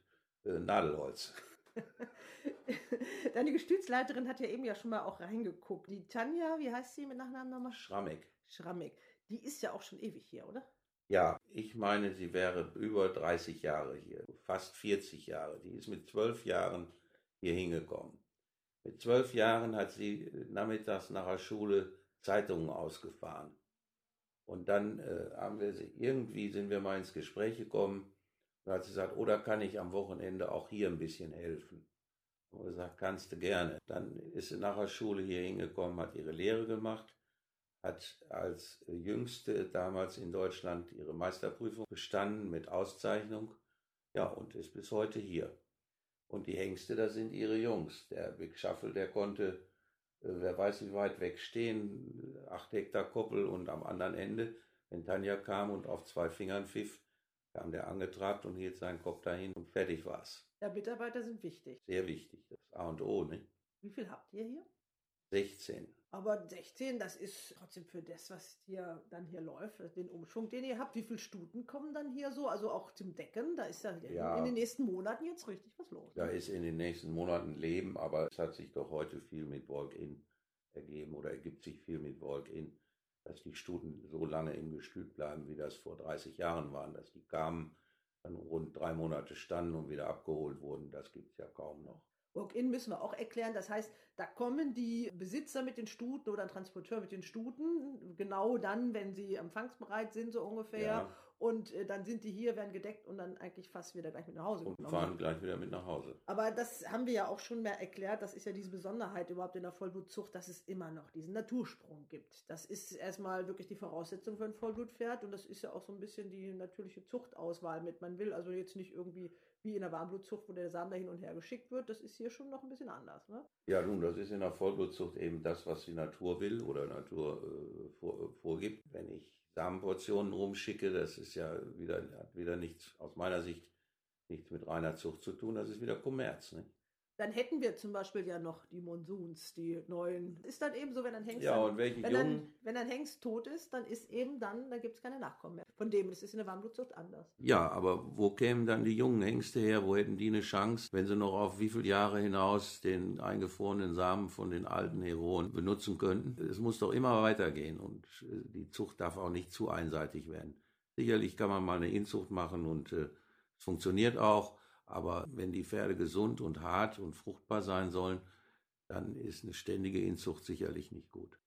äh, Nadelholz. *laughs* Deine Gestütsleiterin hat ja eben ja schon mal auch reingeguckt. Die Tanja, wie heißt sie mit Nachnamen nochmal? Schrammeck. Schrammeck. Die ist ja auch schon ewig hier, oder? Ja, ich meine, sie wäre über 30 Jahre hier, fast 40 Jahre. Die ist mit zwölf Jahren hier hingekommen. Mit zwölf Jahren hat sie nachmittags nach der Schule Zeitungen ausgefahren. Und dann äh, haben wir sie, irgendwie sind wir mal ins Gespräch gekommen. Da hat sie gesagt, oder kann ich am Wochenende auch hier ein bisschen helfen? Und gesagt, kannst du gerne. Dann ist sie nach der Schule hier hingekommen, hat ihre Lehre gemacht hat als jüngste damals in Deutschland ihre Meisterprüfung bestanden mit Auszeichnung. Ja, und ist bis heute hier. Und die Hengste, da sind ihre Jungs. Der Big Shuffle, der konnte, wer weiß wie weit weg stehen, acht Hektar Koppel und am anderen Ende, wenn Tanja kam und auf zwei Fingern pfiff, kam der angetrabt und hielt seinen Kopf dahin und fertig war's. Ja, Mitarbeiter sind wichtig. Sehr wichtig. Das A und O, ne? Wie viel habt ihr hier? 16. Aber 16, das ist trotzdem für das, was hier dann hier läuft, den Umschwung, den ihr habt. Wie viele Stuten kommen dann hier so? Also auch zum Decken, da ist ja, ja in den nächsten Monaten jetzt richtig was los. Da ist in den nächsten Monaten Leben, aber es hat sich doch heute viel mit Walk-In ergeben oder ergibt sich viel mit Walk-In, dass die Stuten so lange im Gestüt bleiben, wie das vor 30 Jahren waren, dass die kamen, dann rund drei Monate standen und wieder abgeholt wurden. Das gibt es ja kaum noch. Walk-in müssen wir auch erklären. Das heißt, da kommen die Besitzer mit den Stuten oder ein Transporteur mit den Stuten, genau dann, wenn sie empfangsbereit sind, so ungefähr. Ja. Und äh, dann sind die hier, werden gedeckt und dann eigentlich fast wieder gleich mit nach Hause Und genommen. fahren gleich wieder mit nach Hause. Aber das haben wir ja auch schon mehr erklärt. Das ist ja diese Besonderheit überhaupt in der Vollblutzucht, dass es immer noch diesen Natursprung gibt. Das ist erstmal wirklich die Voraussetzung für ein Vollblutpferd und das ist ja auch so ein bisschen die natürliche Zuchtauswahl mit. Man will also jetzt nicht irgendwie wie in der Warmblutzucht, wo der Samen da hin und her geschickt wird. Das ist hier schon noch ein bisschen anders. Ne? Ja, nun, das ist in der Vollblutzucht eben das, was die Natur will oder Natur äh, vor, vorgibt. Wenn ich Samenportionen rumschicke, das ist ja wieder, hat wieder nichts, aus meiner Sicht, nichts mit reiner Zucht zu tun. Das ist wieder Kommerz. Ne? Dann hätten wir zum Beispiel ja noch die Monsuns, die neuen. Ist dann eben so, wenn ein Hengst, ja, und welche wenn? Dann, wenn ein Hengst tot ist, dann ist eben dann, da gibt es keine Nachkommen mehr. Von dem, das ist in der Warmblutzucht anders. Ja, aber wo kämen dann die jungen Hengste her? Wo hätten die eine Chance, wenn sie noch auf wie viele Jahre hinaus den eingefrorenen Samen von den alten Heroen benutzen könnten? Es muss doch immer weitergehen und äh, die Zucht darf auch nicht zu einseitig werden. Sicherlich kann man mal eine Inzucht machen und äh, es funktioniert auch. Aber wenn die Pferde gesund und hart und fruchtbar sein sollen, dann ist eine ständige Inzucht sicherlich nicht gut.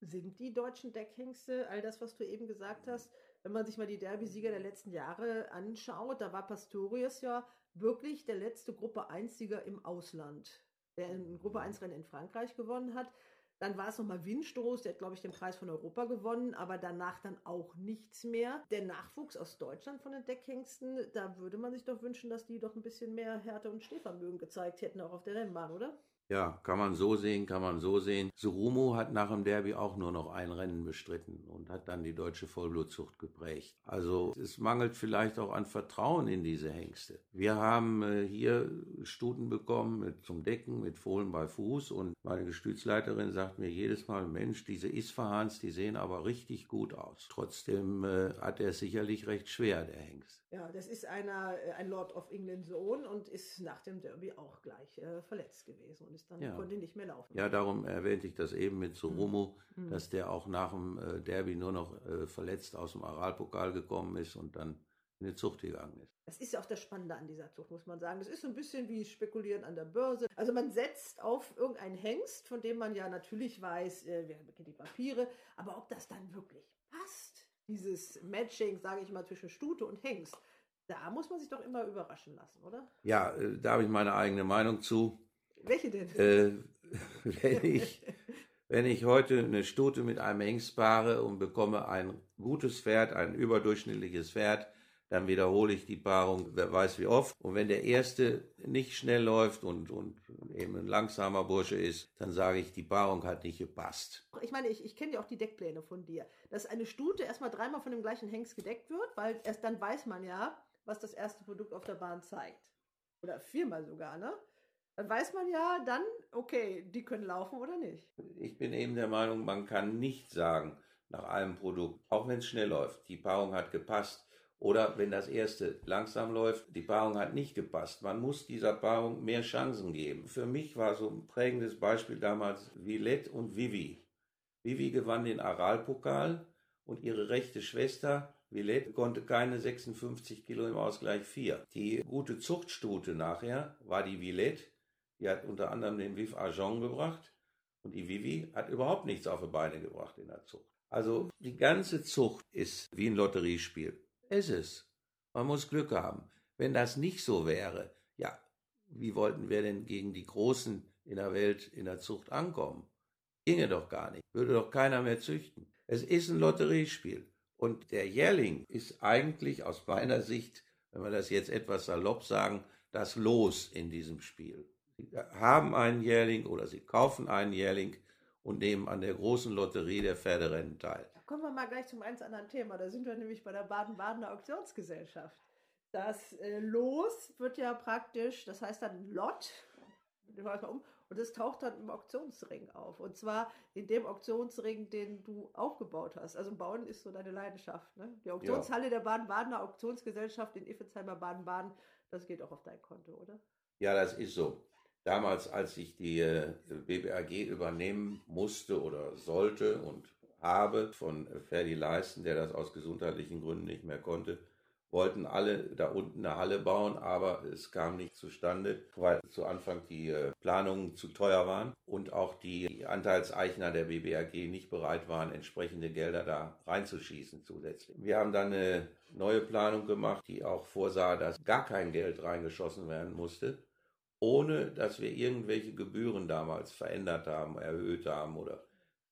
Sind die deutschen Deckhengste, all das, was du eben gesagt hast, wenn man sich mal die Derby-Sieger der letzten Jahre anschaut, da war Pastorius ja wirklich der letzte Gruppe 1-Sieger im Ausland, der ein Gruppe 1-Rennen in Frankreich gewonnen hat. Dann war es nochmal Windstoß, der hat, glaube ich, den Preis von Europa gewonnen, aber danach dann auch nichts mehr. Der Nachwuchs aus Deutschland von den Deckhengsten, da würde man sich doch wünschen, dass die doch ein bisschen mehr Härte und Stehvermögen gezeigt hätten, auch auf der Rennbahn, oder? Ja, kann man so sehen, kann man so sehen. Surumo hat nach dem Derby auch nur noch ein Rennen bestritten und hat dann die deutsche Vollblutzucht geprägt. Also es mangelt vielleicht auch an Vertrauen in diese Hengste. Wir haben äh, hier Stuten bekommen mit, zum Decken mit Fohlen bei Fuß und meine Gestützleiterin sagt mir jedes Mal, Mensch, diese Isfahans, die sehen aber richtig gut aus. Trotzdem äh, hat er sicherlich recht schwer, der Hengst. Ja, das ist einer, äh, ein Lord of England Sohn und ist nach dem Derby auch gleich äh, verletzt gewesen und ist dann Ja. konnte nicht mehr laufen. Ja, darum erwähnte ich das eben mit Surumo, Mhm. dass der auch nach dem äh, Derby nur noch äh, verletzt aus dem Aralpokal gekommen ist und dann in die Zucht gegangen ist. Das ist ja auch das Spannende an dieser Zucht, muss man sagen. Das ist so ein bisschen wie Spekulieren an der Börse. Also man setzt auf irgendeinen Hengst, von dem man ja natürlich weiß, äh, wer kennt die Papiere, aber ob das dann wirklich passt, dieses Matching, sage ich mal, zwischen Stute und Hengst, da muss man sich doch immer überraschen lassen, oder? Ja, äh, da habe ich meine eigene Meinung zu. Welche denn? Äh, *laughs* wenn, ich, wenn ich heute eine Stute mit einem Hengst paare und bekomme ein gutes Pferd, ein überdurchschnittliches Pferd, dann wiederhole ich die Paarung, wer weiß wie oft. Und wenn der erste nicht schnell läuft und, und eben ein langsamer Bursche ist, dann sage ich, die Paarung hat nicht gepasst. Ich meine, ich, ich kenne ja auch die Deckpläne von dir. Dass eine Stute erstmal dreimal von dem gleichen Hengst gedeckt wird, weil erst dann weiß man ja, was das erste Produkt auf der Bahn zeigt. Oder viermal sogar, ne? Dann weiß man ja dann, okay, die können laufen oder nicht. Ich bin eben der Meinung, man kann nicht sagen, nach einem Produkt, auch wenn es schnell läuft, die Paarung hat gepasst. Oder wenn das erste langsam läuft, die Paarung hat nicht gepasst. Man muss dieser Paarung mehr Chancen geben. Für mich war so ein prägendes Beispiel damals Villette und Vivi. Vivi gewann den Aralpokal und ihre rechte Schwester Villette konnte keine 56 Kilo im Ausgleich 4. Die gute Zuchtstute nachher war die Villette. Die hat unter anderem den Viv Argent gebracht. Und die Vivi hat überhaupt nichts auf die Beine gebracht in der Zucht. Also die ganze Zucht ist wie ein Lotteriespiel. Es ist. Man muss Glück haben. Wenn das nicht so wäre, ja, wie wollten wir denn gegen die Großen in der Welt in der Zucht ankommen? Ginge doch gar nicht. Würde doch keiner mehr züchten. Es ist ein Lotteriespiel. Und der Jährling ist eigentlich aus meiner Sicht, wenn wir das jetzt etwas salopp sagen, das Los in diesem Spiel. Sie haben einen Jährling oder sie kaufen einen Jährling und nehmen an der großen Lotterie der Pferderennen teil. Kommen wir mal gleich zum ganz anderen Thema. Da sind wir nämlich bei der Baden-Badener Auktionsgesellschaft. Das äh, Los wird ja praktisch, das heißt dann Lot, um, und es taucht dann im Auktionsring auf. Und zwar in dem Auktionsring, den du aufgebaut hast. Also Bauen ist so deine Leidenschaft. Ne? Die Auktionshalle der Baden-Badener Auktionsgesellschaft in Iffezheimer Baden-Baden, das geht auch auf dein Konto, oder? Ja, das ist so. Damals, als ich die äh, BBAG übernehmen musste oder sollte und habe von Ferdi Leisten, der das aus gesundheitlichen Gründen nicht mehr konnte, wollten alle da unten eine Halle bauen, aber es kam nicht zustande, weil zu Anfang die äh, Planungen zu teuer waren und auch die Anteilseichner der BBAG nicht bereit waren, entsprechende Gelder da reinzuschießen zusätzlich. Wir haben dann eine neue Planung gemacht, die auch vorsah, dass gar kein Geld reingeschossen werden musste, ohne dass wir irgendwelche Gebühren damals verändert haben, erhöht haben oder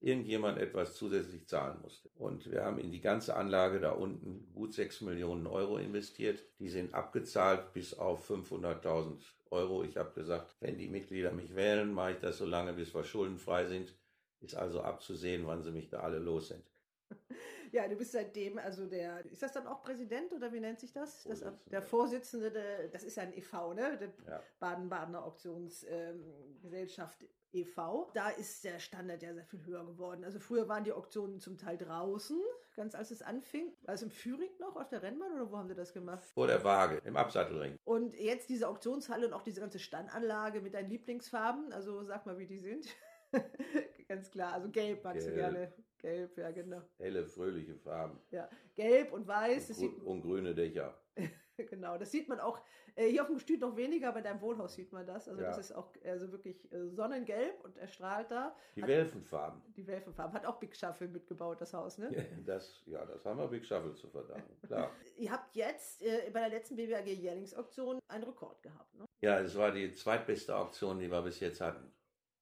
irgendjemand etwas zusätzlich zahlen musste. Und wir haben in die ganze Anlage da unten gut 6 Millionen Euro investiert. Die sind abgezahlt bis auf 500.000 Euro. Ich habe gesagt, wenn die Mitglieder mich wählen, mache ich das so lange, bis wir schuldenfrei sind. Ist also abzusehen, wann sie mich da alle los sind. *laughs* Ja, du bist seitdem, also der, ist das dann auch Präsident oder wie nennt sich das? das der Vorsitzende, der, das ist ja ein e.V., ne? Der Ja. Baden-Badener Auktionsgesellschaft e.V. Da ist der Standard ja sehr viel höher geworden. Also früher waren die Auktionen zum Teil draußen, ganz als es anfing. War es im Führing noch auf der Rennbahn oder wo haben sie das gemacht? Vor der Waage, im Absattelring. Und jetzt diese Auktionshalle und auch diese ganze Standanlage mit deinen Lieblingsfarben, also sag mal, wie die sind. *laughs* ganz klar, also gelb magst du Gelb. gerne. Gelb, ja genau. Helle, fröhliche Farben. Ja, gelb und weiß, das Und, grü- und grüne Dächer. *laughs* genau, das sieht man auch äh, hier auf dem Gestüt noch weniger, aber in deinem Wohnhaus sieht man das. Also Ja. das ist auch also wirklich äh, sonnengelb und erstrahlt da. Die Hat- Welfenfarben. Die Welfenfarben. Hat auch Big Shuffle mitgebaut, das Haus, ne? Das, ja, das haben wir Big Shuffle zu verdanken, klar. *laughs* Ihr habt jetzt äh, bei der letzten BBAG Jährlingsauktion einen Rekord gehabt, ne? Ja, es war die zweitbeste Auktion, die wir bis jetzt hatten.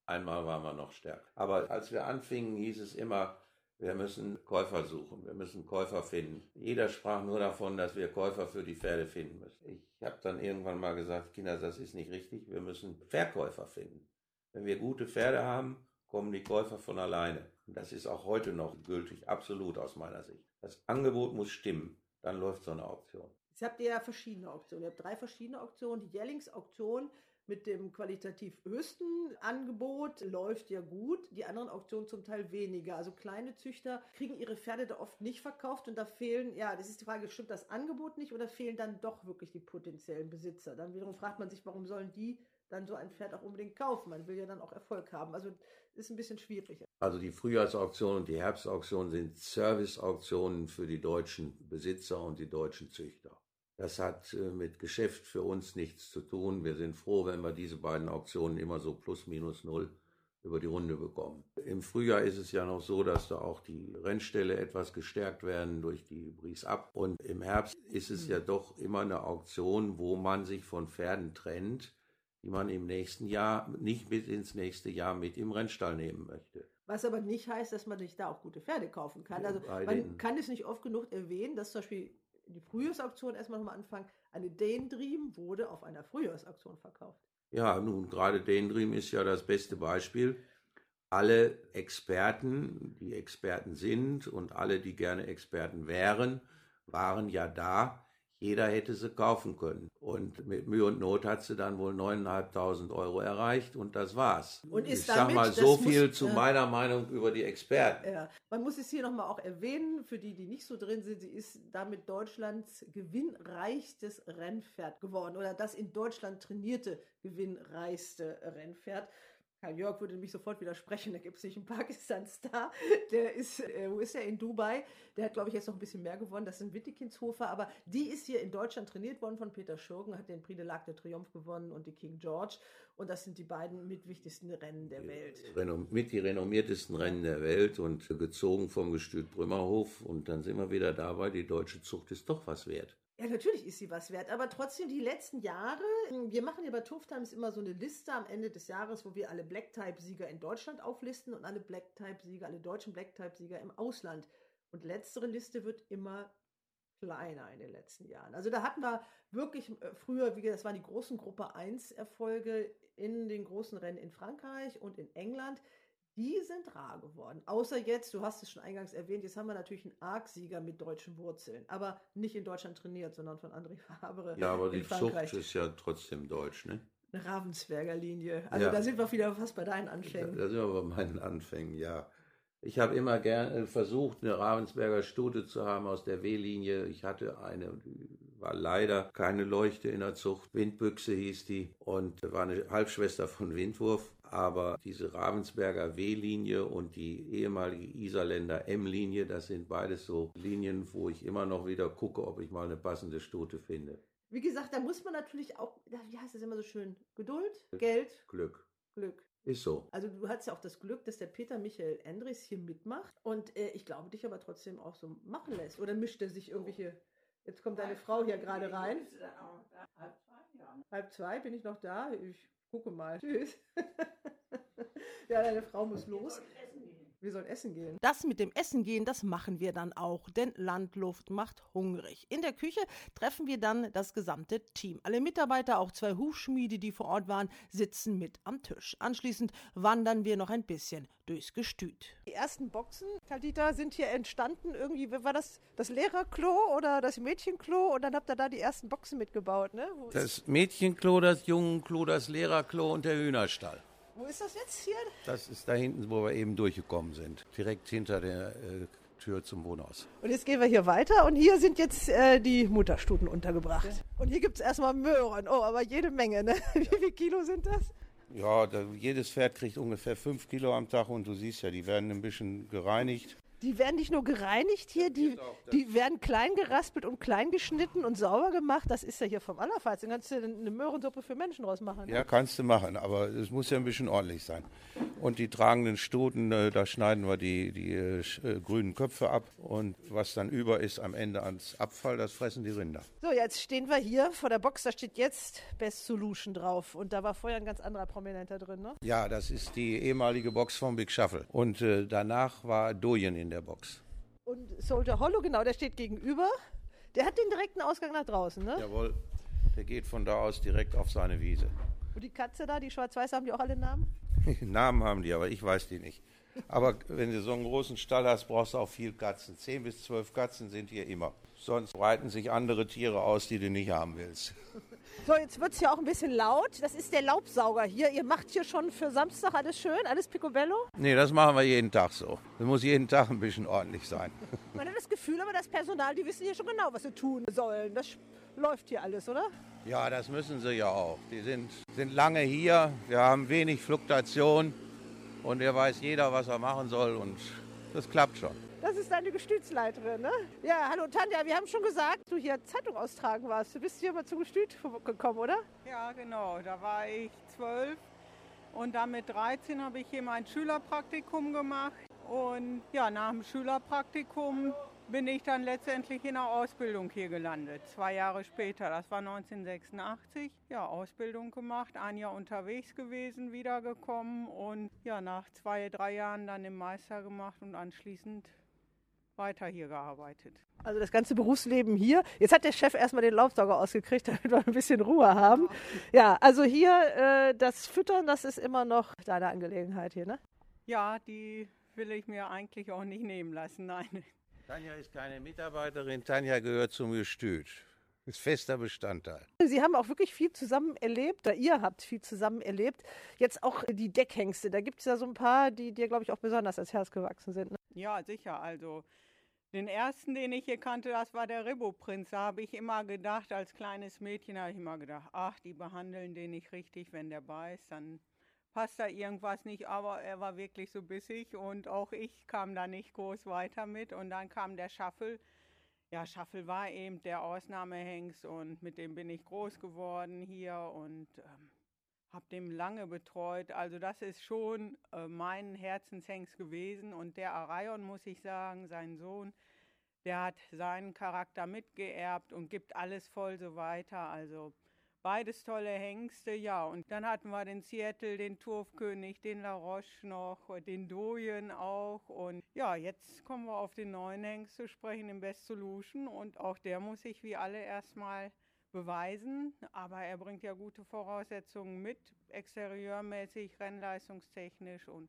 Einmal waren wir noch stärker. Aber als wir anfingen, hieß es immer, wir müssen Käufer suchen, wir müssen Käufer finden. Jeder sprach nur davon, dass wir Käufer für die Pferde finden müssen. Ich habe dann irgendwann mal gesagt, Kinder, das ist nicht richtig, wir müssen Verkäufer finden. Wenn wir gute Pferde haben, kommen die Käufer von alleine. Und das ist auch heute noch gültig, absolut aus meiner Sicht. Das Angebot muss stimmen, dann läuft so eine Auktion. Jetzt habt ihr ja verschiedene Auktionen. Ihr habt drei verschiedene Auktionen. Die Jährlingsauktion mit dem qualitativ höchsten Angebot läuft ja gut. Die anderen Auktionen zum Teil weniger. Also kleine Züchter kriegen ihre Pferde da oft nicht verkauft und da fehlen, ja, das ist die Frage, stimmt das Angebot nicht oder fehlen dann doch wirklich die potenziellen Besitzer? Dann wiederum fragt man sich, warum sollen die dann so ein Pferd auch unbedingt kaufen? Man will ja dann auch Erfolg haben. Also ist ein bisschen schwierig. Also die Frühjahrsauktion und die Herbstauktion sind Serviceauktionen für die deutschen Besitzer und die deutschen Züchter. Das hat äh, mit Geschäft für uns nichts zu tun. Wir sind froh, wenn wir diese beiden Auktionen immer so plus minus null über die Runde bekommen. Im Frühjahr ist es ja noch so, dass da auch die Rennställe etwas gestärkt werden durch die Bries ab. Und im Herbst ist es ja doch immer eine Auktion, wo man sich von Pferden trennt, die man im nächsten Jahr nicht mit ins nächste Jahr mit im Rennstall nehmen möchte. Was aber nicht heißt, dass man nicht da auch gute Pferde kaufen kann. Also man kann es nicht oft genug erwähnen, dass zum Beispiel die Frühjahrsauktion erstmal nochmal anfangen. Eine Dane Dream wurde auf einer Frühjahrsauktion verkauft. Ja, nun, gerade Dendrim ist ja das beste Beispiel. Alle Experten, die Experten sind und alle, die gerne Experten wären, waren ja da. Jeder hätte sie kaufen können. Und mit Mühe und Not hat sie dann wohl 9.500 Euro erreicht und das war's. Und ist ich sag damit- mal das so muss- viel zu ja. meiner Meinung über die Experten. Ja, man muss es hier nochmal auch erwähnen, für die, die nicht so drin sind, sie ist damit Deutschlands gewinnreichstes Rennpferd geworden oder das in Deutschland trainierte gewinnreichste Rennpferd. Karl Jörg würde mich sofort widersprechen, da gibt es nicht einen Pakistan-Star, der ist, äh, wo ist er, in Dubai, der hat glaube ich jetzt noch ein bisschen mehr gewonnen, das ist ein aber die ist hier in Deutschland trainiert worden von Peter Schurgen, hat den Prix de l'Arc de Triomphe gewonnen und die King George und das sind die beiden mitwichtigsten Rennen der Welt. Renom- mit die renommiertesten Rennen der Welt und gezogen vom Gestüt Brümmerhof. Und dann sind wir wieder dabei, die deutsche Zucht ist doch was wert. Ja, natürlich ist sie was wert, aber trotzdem die letzten Jahre, wir machen ja bei Turf Times immer so eine Liste am Ende des Jahres, wo wir alle Black-Type-Sieger in Deutschland auflisten und alle Black-Type-Sieger, alle deutschen Black-Type-Sieger im Ausland. Und letztere Liste wird immer kleiner in den letzten Jahren. Also da hatten wir wirklich äh, früher, wie gesagt, das waren die großen Gruppe 1 Erfolge in den großen Rennen in Frankreich und in England. Die sind rar geworden. Außer jetzt, du hast es schon eingangs erwähnt, jetzt haben wir natürlich einen Arc-Sieger mit deutschen Wurzeln, aber nicht in Deutschland trainiert, sondern von André Fabre. Ja, aber die Frankreich. Zucht ist ja trotzdem deutsch, ne? Eine Ravensberger Linie. Also Ja. da sind wir wieder fast bei deinen Da, Anfängen. da sind wir bei meinen Anfängen, ja. Ich habe immer gerne versucht, eine Ravensberger Stute zu haben aus der W-Linie. Ich hatte eine, war leider keine Leuchte in der Zucht. Windbüchse hieß die und war eine Halbschwester von Windwurf. Aber diese Ravensberger W-Linie und die ehemalige Iserländer M-Linie, das sind beides so Linien, wo ich immer noch wieder gucke, ob ich mal eine passende Stute finde. Wie gesagt, da muss man natürlich auch, wie heißt das immer so schön? Geduld, Geld, Glück. Glück. Ist so. Also du hast ja auch das Glück, dass der Peter Michael Endres hier mitmacht und äh, ich glaube, dich aber trotzdem auch so machen lässt. Oder mischt er sich irgendwelche. Jetzt kommt deine Frau hier gerade rein. Halb zwei bin ich noch da. Ich gucke mal. Tschüss. *laughs* ja, deine Frau muss los. Wir sollen essen gehen. Das mit dem Essen gehen, das machen wir dann auch, denn Landluft macht hungrig. In der Küche treffen wir dann das gesamte Team. Alle Mitarbeiter, auch zwei Hufschmiede, die vor Ort waren, sitzen mit am Tisch. Anschließend wandern wir noch ein bisschen durchs Gestüt. Die ersten Boxen, Kaldita, sind hier entstanden. Irgendwie war das das Lehrerklo oder das Mädchenklo und dann habt ihr da die ersten Boxen mitgebaut, ne? Wo, Das Mädchenklo, das Jungenklo, das Lehrerklo und der Hühnerstall. Wo ist das jetzt hier? Das ist da hinten, wo wir eben durchgekommen sind. Direkt hinter der äh, Tür zum Wohnhaus. Und jetzt gehen wir hier weiter und hier sind jetzt äh, die Mutterstuten untergebracht. Und hier gibt es erstmal Möhren. Oh, aber jede Menge, ne? *laughs* Wie viel Kilo sind das? Ja, da, jedes Pferd kriegt ungefähr fünf Kilo am Tag und du siehst ja, die werden ein bisschen gereinigt. Die werden nicht nur gereinigt hier, die, die werden klein geraspelt und klein geschnitten und sauber gemacht. Das ist ja hier vom Allerfeinsten. Dann kannst du eine Möhrensuppe für Menschen draus machen. ne? Ja, kannst du machen, aber es muss ja ein bisschen ordentlich sein. Und die tragenden Stuten, äh, da schneiden wir die, die äh, äh, grünen Köpfe ab. Und was dann über ist am Ende ans Abfall, das fressen die Rinder. So, jetzt stehen wir hier vor der Box. Da steht jetzt Best Solution drauf. Und da war vorher ein ganz anderer Prominenter drin, ne? Ja, das ist die ehemalige Box vom Big Shuffle. Und äh, danach war Doyen in der Box. Und Soldier Hollow, genau, der steht gegenüber. Der hat den direkten Ausgang nach draußen, ne? Jawohl, der geht von da aus direkt auf seine Wiese. Und die Katze da, die schwarz-weiß, haben die auch alle Namen? *laughs* Namen haben die, aber ich weiß die nicht. Aber wenn du so einen großen Stall hast, brauchst du auch viel Katzen. Zehn bis zwölf Katzen sind hier immer. Sonst breiten sich andere Tiere aus, die du nicht haben willst. So, jetzt wird es hier auch ein bisschen laut. Das ist der Laubsauger hier. Ihr macht hier schon für Samstag alles schön, alles picobello. Nee, das machen wir jeden Tag so. Das muss jeden Tag ein bisschen ordentlich sein. *laughs* Man hat das Gefühl, aber das Personal, die wissen hier schon genau, was sie tun sollen. Das läuft hier alles, oder? Ja, das müssen sie ja auch. Die sind, sind lange hier, wir haben wenig Fluktuation und hier weiß jeder, was er machen soll und das klappt schon. Das ist deine Gestütsleiterin, ne? Ja, hallo Tanja, wir haben schon gesagt, du hier Zeitung austragen warst. Du bist hier mal zum Gestüt gekommen, oder? Ja, genau. Da war ich zwölf und dann mit 13 habe ich hier mein Schülerpraktikum gemacht. Und ja, nach dem Schülerpraktikum bin ich dann letztendlich in der Ausbildung hier gelandet. Zwei Jahre später, das war 1986. Ja, Ausbildung gemacht, ein Jahr unterwegs gewesen, wiedergekommen und ja, nach zwei, drei Jahren dann den Meister gemacht und anschließend weiter hier gearbeitet. Also das ganze Berufsleben hier. Jetzt hat der Chef erstmal den Laubsauger ausgekriegt, *laughs* damit wir ein bisschen Ruhe haben. Ja, also hier äh, das Füttern, das ist immer noch deine Angelegenheit hier, ne? Ja, die will ich mir eigentlich auch nicht nehmen lassen, *laughs* nein. Tanja ist keine Mitarbeiterin, Tanja gehört zum Gestüt. Ist fester Bestandteil. Sie haben auch wirklich viel zusammen erlebt, oder ihr habt viel zusammen erlebt. Jetzt auch die Deckhengste, da gibt es ja so ein paar, die dir, glaube ich, auch besonders ans Herz gewachsen sind. Ne? Ja, sicher. Also den ersten, den ich hier kannte, das war der Ribbo-Prinz. Da habe ich immer gedacht, als kleines Mädchen habe ich immer gedacht, ach, die behandeln den nicht richtig, wenn der beißt, dann passt da irgendwas nicht. Aber er war wirklich so bissig und auch ich kam da nicht groß weiter mit. Und dann kam der Schaffel. Ja, Schaffel war eben der Ausnahmehengst und mit dem bin ich groß geworden hier und ähm, habe den lange betreut. Also das ist schon äh, mein Herzenshengst gewesen. Und der Arion, muss ich sagen, sein Sohn, der hat seinen Charakter mitgeerbt und gibt alles voll so weiter. Also beides tolle Hengste, ja. Und dann hatten wir den Seattle, den Turfkönig, den La Roche noch, den Doyen auch. Und ja, jetzt kommen wir auf den neuen Hengst zu sprechen, den Best Solution. Und auch der muss sich wie alle erstmal beweisen, aber er bringt ja gute Voraussetzungen mit, exterieurmäßig, rennleistungstechnisch und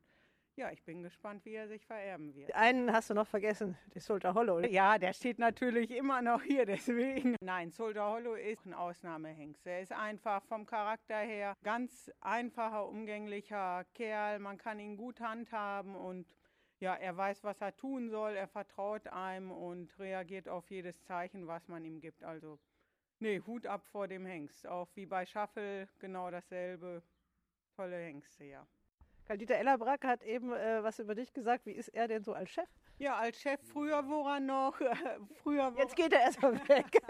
ja, ich bin gespannt, wie er sich vererben wird. Einen hast du noch vergessen, die Soldier Hollow. Ja, der steht natürlich immer noch hier, *laughs* deswegen. Nein, Soldier Hollow ist ein Ausnahmehengst. Er ist einfach vom Charakter her ganz einfacher, umgänglicher Kerl. Man kann ihn gut handhaben und ja, er weiß, was er tun soll. Er vertraut einem und reagiert auf jedes Zeichen, was man ihm gibt. Also, nee, Hut ab vor dem Hengst. Auch wie bei Schaffel genau dasselbe. Tolle Hengste, ja. Karl-Dieter Ellerbrack hat eben äh, was über dich gesagt. Wie ist er denn so als Chef? Ja, als Chef früher, wo er noch, früher, wo Jetzt geht er erstmal *laughs* weg.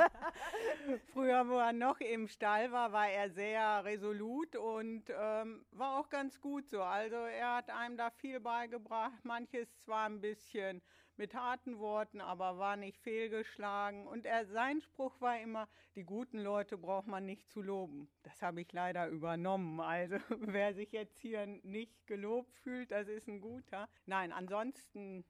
Früher, wo er noch im Stall war, war er sehr resolut und ähm, war auch ganz gut so. Also er hat einem da viel beigebracht, manches zwar ein bisschen mit harten Worten, aber war nicht fehlgeschlagen. Und er, sein Spruch war immer, die guten Leute braucht man nicht zu loben. Das habe ich leider übernommen. Also *laughs* wer sich jetzt hier nicht gelobt fühlt, das ist ein guter. Nein, ansonsten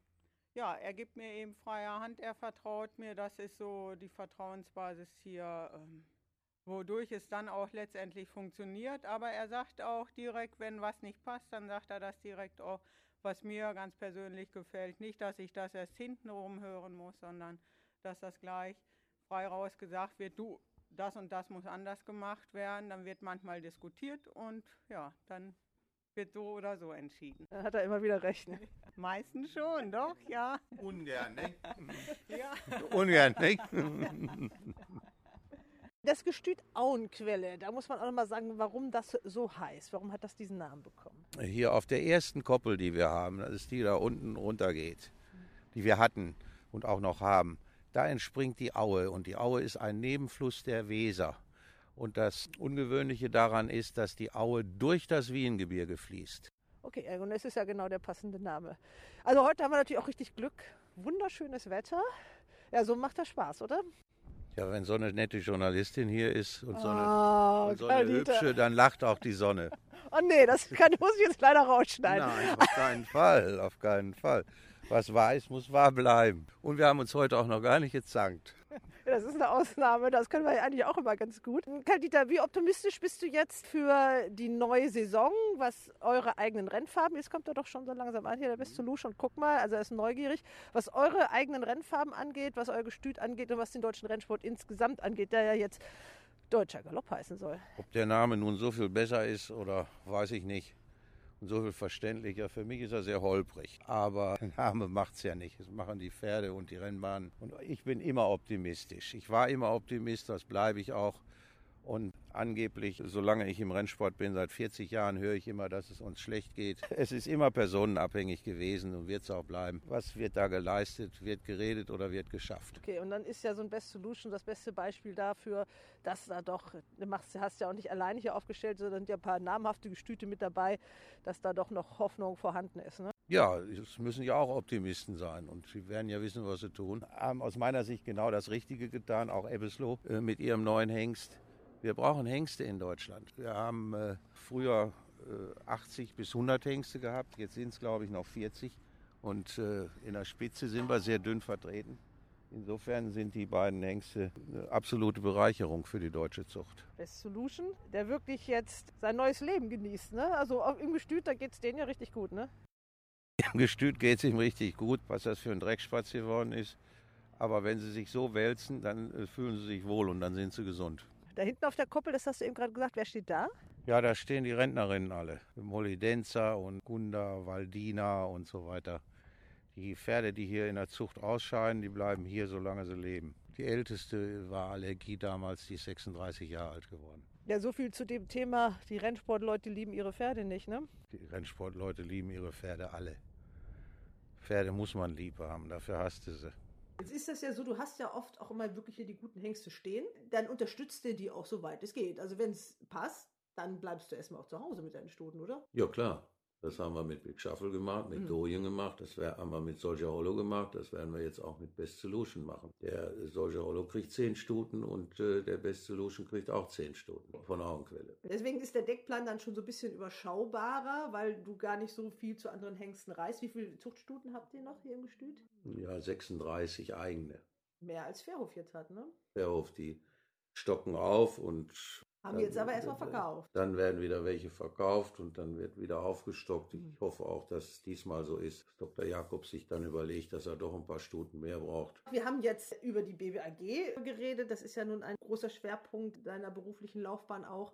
ja, er gibt mir eben freie Hand, er vertraut mir, das ist so die Vertrauensbasis hier, ähm, wodurch es dann auch letztendlich funktioniert. Aber er sagt auch direkt, wenn was nicht passt, dann sagt er das direkt auch, was mir ganz persönlich gefällt. Nicht, dass ich das erst hintenrum hören muss, sondern dass das gleich frei raus gesagt wird, du, das und das muss anders gemacht werden. Dann wird manchmal diskutiert und ja, dann wird so oder so entschieden. Dann hat er immer wieder recht. Ne? *laughs* Meistens schon, doch, ja. Ungern, ne? *laughs* ja. Ungern, ne? Das Gestüt Auenquelle, da muss man auch noch mal sagen, warum das so heißt. Warum hat das diesen Namen bekommen? Hier auf der ersten Koppel, die wir haben, das ist die da unten runter geht. die wir hatten und auch noch haben, da entspringt die Aue und die Aue ist ein Nebenfluss der Weser. Und das Ungewöhnliche daran ist, dass die Aue durch das Wiehengebirge fließt. Okay, und es ist ja genau der passende Name. Also heute haben wir natürlich auch richtig Glück. Wunderschönes Wetter. Ja, so macht das Spaß, oder? Ja, wenn so eine nette Journalistin hier ist und so eine, Ah, und so eine hübsche, dann lacht auch die Sonne. *laughs* Oh nee, das kann, muss ich jetzt leider rausschneiden. Nein, auf keinen Fall, auf keinen Fall. Was wahr ist, muss wahr bleiben. Und wir haben uns heute auch noch gar nicht gezankt. Ja, *laughs* Das ist eine Ausnahme, das können wir ja eigentlich auch immer ganz gut. Kaldita, wie optimistisch bist du jetzt für die neue Saison, was eure eigenen Rennfarben, jetzt kommt er doch schon so langsam an, hier der Best Solution, guck mal, also er ist neugierig, was eure eigenen Rennfarben angeht, was euer Gestüt angeht und was den deutschen Rennsport insgesamt angeht, der ja jetzt deutscher Galopp heißen soll. Ob der Name nun so viel besser ist oder weiß ich nicht. So viel verständlicher. Für mich ist er sehr holprig. Aber *laughs* Name macht's ja nicht. Das machen die Pferde und die Rennbahnen. Und ich bin immer optimistisch. Ich war immer Optimist, das bleibe ich auch. Und angeblich, solange ich im Rennsport bin, seit 40 Jahren, höre ich immer, dass es uns schlecht geht. *laughs* Es ist immer personenabhängig gewesen und wird es auch bleiben. Was wird da geleistet? Wird geredet oder wird geschafft? Okay, und dann ist ja so ein Best Solution das beste Beispiel dafür, dass da doch, du machst, hast ja auch nicht alleine hier aufgestellt, sondern sind ja ein paar namhafte Gestüte mit dabei, dass da doch noch Hoffnung vorhanden ist. Ne? Ja, es müssen ja auch Optimisten sein und sie werden ja wissen, was sie tun. Haben aus meiner Sicht genau das Richtige getan, auch Ebbesloh äh, mit ihrem neuen Hengst. Wir brauchen Hengste in Deutschland. Wir haben äh, früher äh, 80 bis 100 Hengste gehabt, jetzt sind es glaube ich noch 40 und äh, in der Spitze sind wir sehr dünn vertreten. Insofern sind die beiden Hengste eine absolute Bereicherung für die deutsche Zucht. Best Solution, der wirklich jetzt sein neues Leben genießt. Ne? Also im Gestüt, da geht es denen ja richtig gut. Ne? Im Gestüt geht es ihm richtig gut, was das für ein Dreckspatz geworden ist. Aber wenn sie sich so wälzen, dann äh, fühlen sie sich wohl und dann sind sie gesund. Da hinten auf der Koppel, das hast du eben gerade gesagt, wer steht da? Ja, da stehen die Rentnerinnen alle. Molidenza und Gunda, Waldina und so weiter. Die Pferde, die hier in der Zucht ausscheiden, die bleiben hier, solange sie leben. Die älteste war Allergie damals, die ist 36 Jahre alt geworden. Ja, so viel zu dem Thema, die Rennsportleute lieben ihre Pferde nicht, ne? Die Rennsportleute lieben ihre Pferde alle. Pferde muss man lieb haben, dafür hasst du sie. Jetzt ist das ja so, du hast ja oft auch immer wirklich hier die guten Hengste stehen. Dann unterstützt ihr die auch so weit es geht. Also wenn es passt, dann bleibst du erstmal auch zu Hause mit deinen Stuten, oder? Ja, klar. Das haben wir mit Big Shuffle gemacht, mit Mhm. Dorien gemacht, das haben wir mit Soldier Hollow gemacht, das werden wir jetzt auch mit Best Solution machen. Der Soldier Hollow kriegt 10 Stuten und äh, der Best Solution kriegt auch 10 Stuten von Augenquelle. Deswegen ist der Deckplan dann schon so ein bisschen überschaubarer, weil du gar nicht so viel zu anderen Hengsten reist. Wie viele Zuchtstuten habt ihr noch hier im Gestüt? Ja, 36 eigene. Mehr als Fairhof jetzt hat, ne? Verhof, die stocken auf und Haben Dann- jetzt aber erstmal verkauft. dann werden wieder welche verkauft und dann wird wieder aufgestockt. Ich hoffe auch, dass es diesmal so ist. dass Dr. Jakob sich dann überlegt, dass er doch ein paar Stuten mehr braucht. Wir haben jetzt über die BWAG geredet. Das ist ja nun ein großer Schwerpunkt deiner beruflichen Laufbahn auch.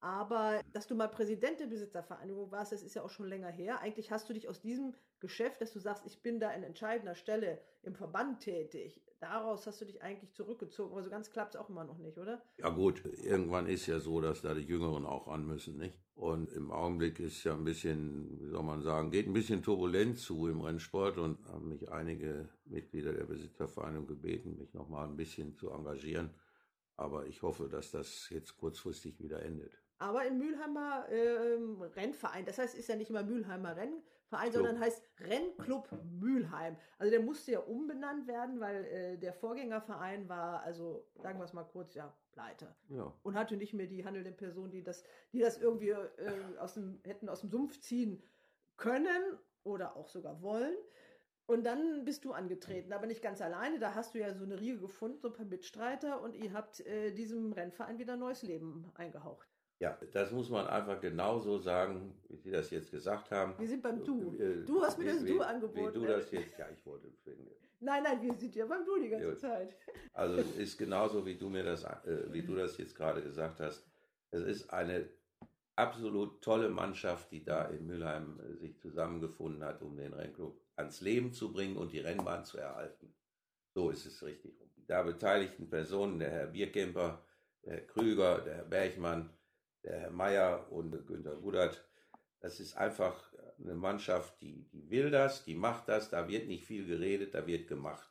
Aber dass du mal Präsident der Besitzervereinigung warst, das ist ja auch schon länger her. Eigentlich hast du dich aus diesem Geschäft, dass du sagst, ich bin da an entscheidender Stelle im Verband tätig, daraus hast du dich eigentlich zurückgezogen. Aber so ganz klappt es auch immer noch nicht, oder? Ja gut, irgendwann ist ja so, dass da die Jüngeren auch an müssen, nicht? Und im Augenblick ist ja ein bisschen, wie soll man sagen, geht ein bisschen turbulent zu im Rennsport und haben mich einige Mitglieder der Besitzervereinigung gebeten, mich nochmal ein bisschen zu engagieren. Aber ich hoffe, dass das jetzt kurzfristig wieder endet. Aber im Mülheimer ähm, Rennverein, das heißt, ist ja nicht immer Mülheimer Rennverein, Club. sondern heißt Rennclub Mülheim. Also der musste ja umbenannt werden, weil äh, der Vorgängerverein war, also sagen wir es mal kurz, ja, pleite. Ja. Und hatte nicht mehr die handelnden Personen, die das, die das irgendwie äh, aus dem, hätten aus dem Sumpf ziehen können oder auch sogar wollen. Und dann bist du angetreten, aber nicht ganz alleine. Da hast du ja so eine Riege gefunden, so ein paar Mitstreiter und ihr habt äh, diesem Rennverein wieder neues Leben eingehaucht. Ja, das muss man einfach genauso sagen, Sie das jetzt gesagt haben. Wir sind beim Du. Äh, Du hast mir das Du angeboten. Du das jetzt, ja, ich wollte. Nein, nein, wir sind ja beim Du die ganze Gut. Zeit. Also es *laughs* ist genauso, wie du mir das, äh, wie du das jetzt gerade gesagt hast. Es ist eine absolut tolle Mannschaft, die da in Mülheim äh, sich zusammengefunden hat, um den Rennclub ans Leben zu bringen und die Rennbahn zu erhalten. So ist es richtig. Die da beteiligten Personen, der Herr Bierkemper, der Herr Krüger, der Herr Bergmann, der Herr Meier und Günter Gudert, Das ist einfach eine Mannschaft, die, die will das, die macht das, da wird nicht viel geredet, da wird gemacht.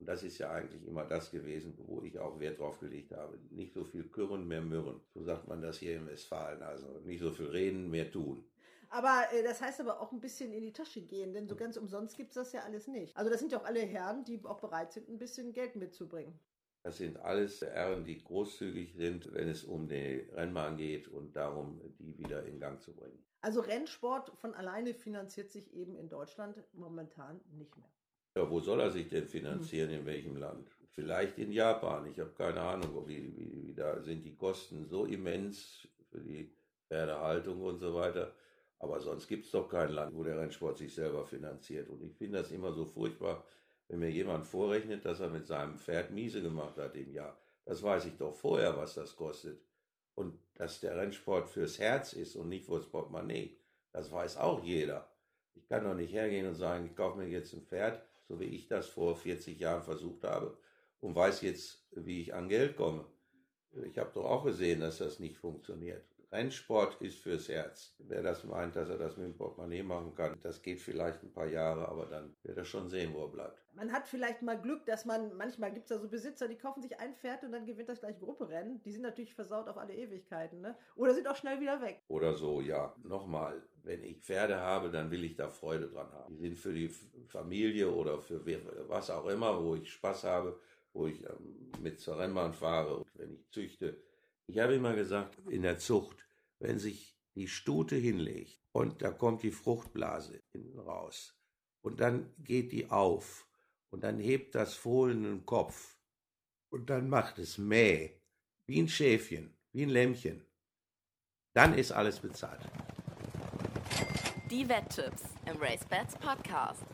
Und das ist ja eigentlich immer das gewesen, wo ich auch Wert drauf gelegt habe. Nicht so viel Kürren, mehr Mürren. So sagt man das hier in Westfalen. Also nicht so viel reden, mehr tun. Aber äh, das heißt aber auch ein bisschen in die Tasche gehen, denn so ganz umsonst gibt es das ja alles nicht. Also das sind ja auch alle Herren, die auch bereit sind, ein bisschen Geld mitzubringen. Das sind alles Herren, die großzügig sind, wenn es um die Rennbahn geht und darum, die wieder in Gang zu bringen. Also Rennsport von alleine finanziert sich eben in Deutschland momentan nicht mehr. Ja, wo soll er sich denn finanzieren, in welchem Land? Vielleicht in Japan. Ich habe keine Ahnung, wie, wie, wie da sind die Kosten so immens für die Pferdehaltung und so weiter. Aber sonst gibt es doch kein Land, wo der Rennsport sich selber finanziert. Und ich finde das immer so furchtbar, wenn mir jemand vorrechnet, dass er mit seinem Pferd miese gemacht hat im Jahr. Das weiß ich doch vorher, was das kostet. Und dass der Rennsport fürs Herz ist und nicht fürs Portemonnaie, das weiß auch jeder. Ich kann doch nicht hergehen und sagen, ich kaufe mir jetzt ein Pferd, so wie ich das vor 40 Jahren versucht habe und weiß jetzt, wie ich an Geld komme. Ich habe doch auch gesehen, dass das nicht funktioniert. Rennsport ist fürs Herz. Wer das meint, dass er das mit dem Portemonnaie machen kann, das geht vielleicht ein paar Jahre, aber dann wird er schon sehen, wo er bleibt. Man hat vielleicht mal Glück, dass man, manchmal gibt es da so Besitzer, die kaufen sich ein Pferd und dann gewinnt das gleich Grupperennen. Die sind natürlich versaut auf alle Ewigkeiten, ne? Oder sind auch schnell wieder weg. Oder so, ja. Nochmal, wenn ich Pferde habe, dann will ich da Freude dran haben. Die sind für die Familie oder für was auch immer, wo ich Spaß habe, wo ich ähm, mit zur Rennbahn fahre und wenn ich züchte, ich habe immer gesagt, in der Zucht, wenn sich die Stute hinlegt und da kommt die Fruchtblase hinten raus und dann geht die auf und dann hebt das Fohlen den Kopf und dann macht es Mäh, wie ein Schäfchen, wie ein Lämmchen, dann ist alles bezahlt. Die Wetttipps im RaceBets Podcast.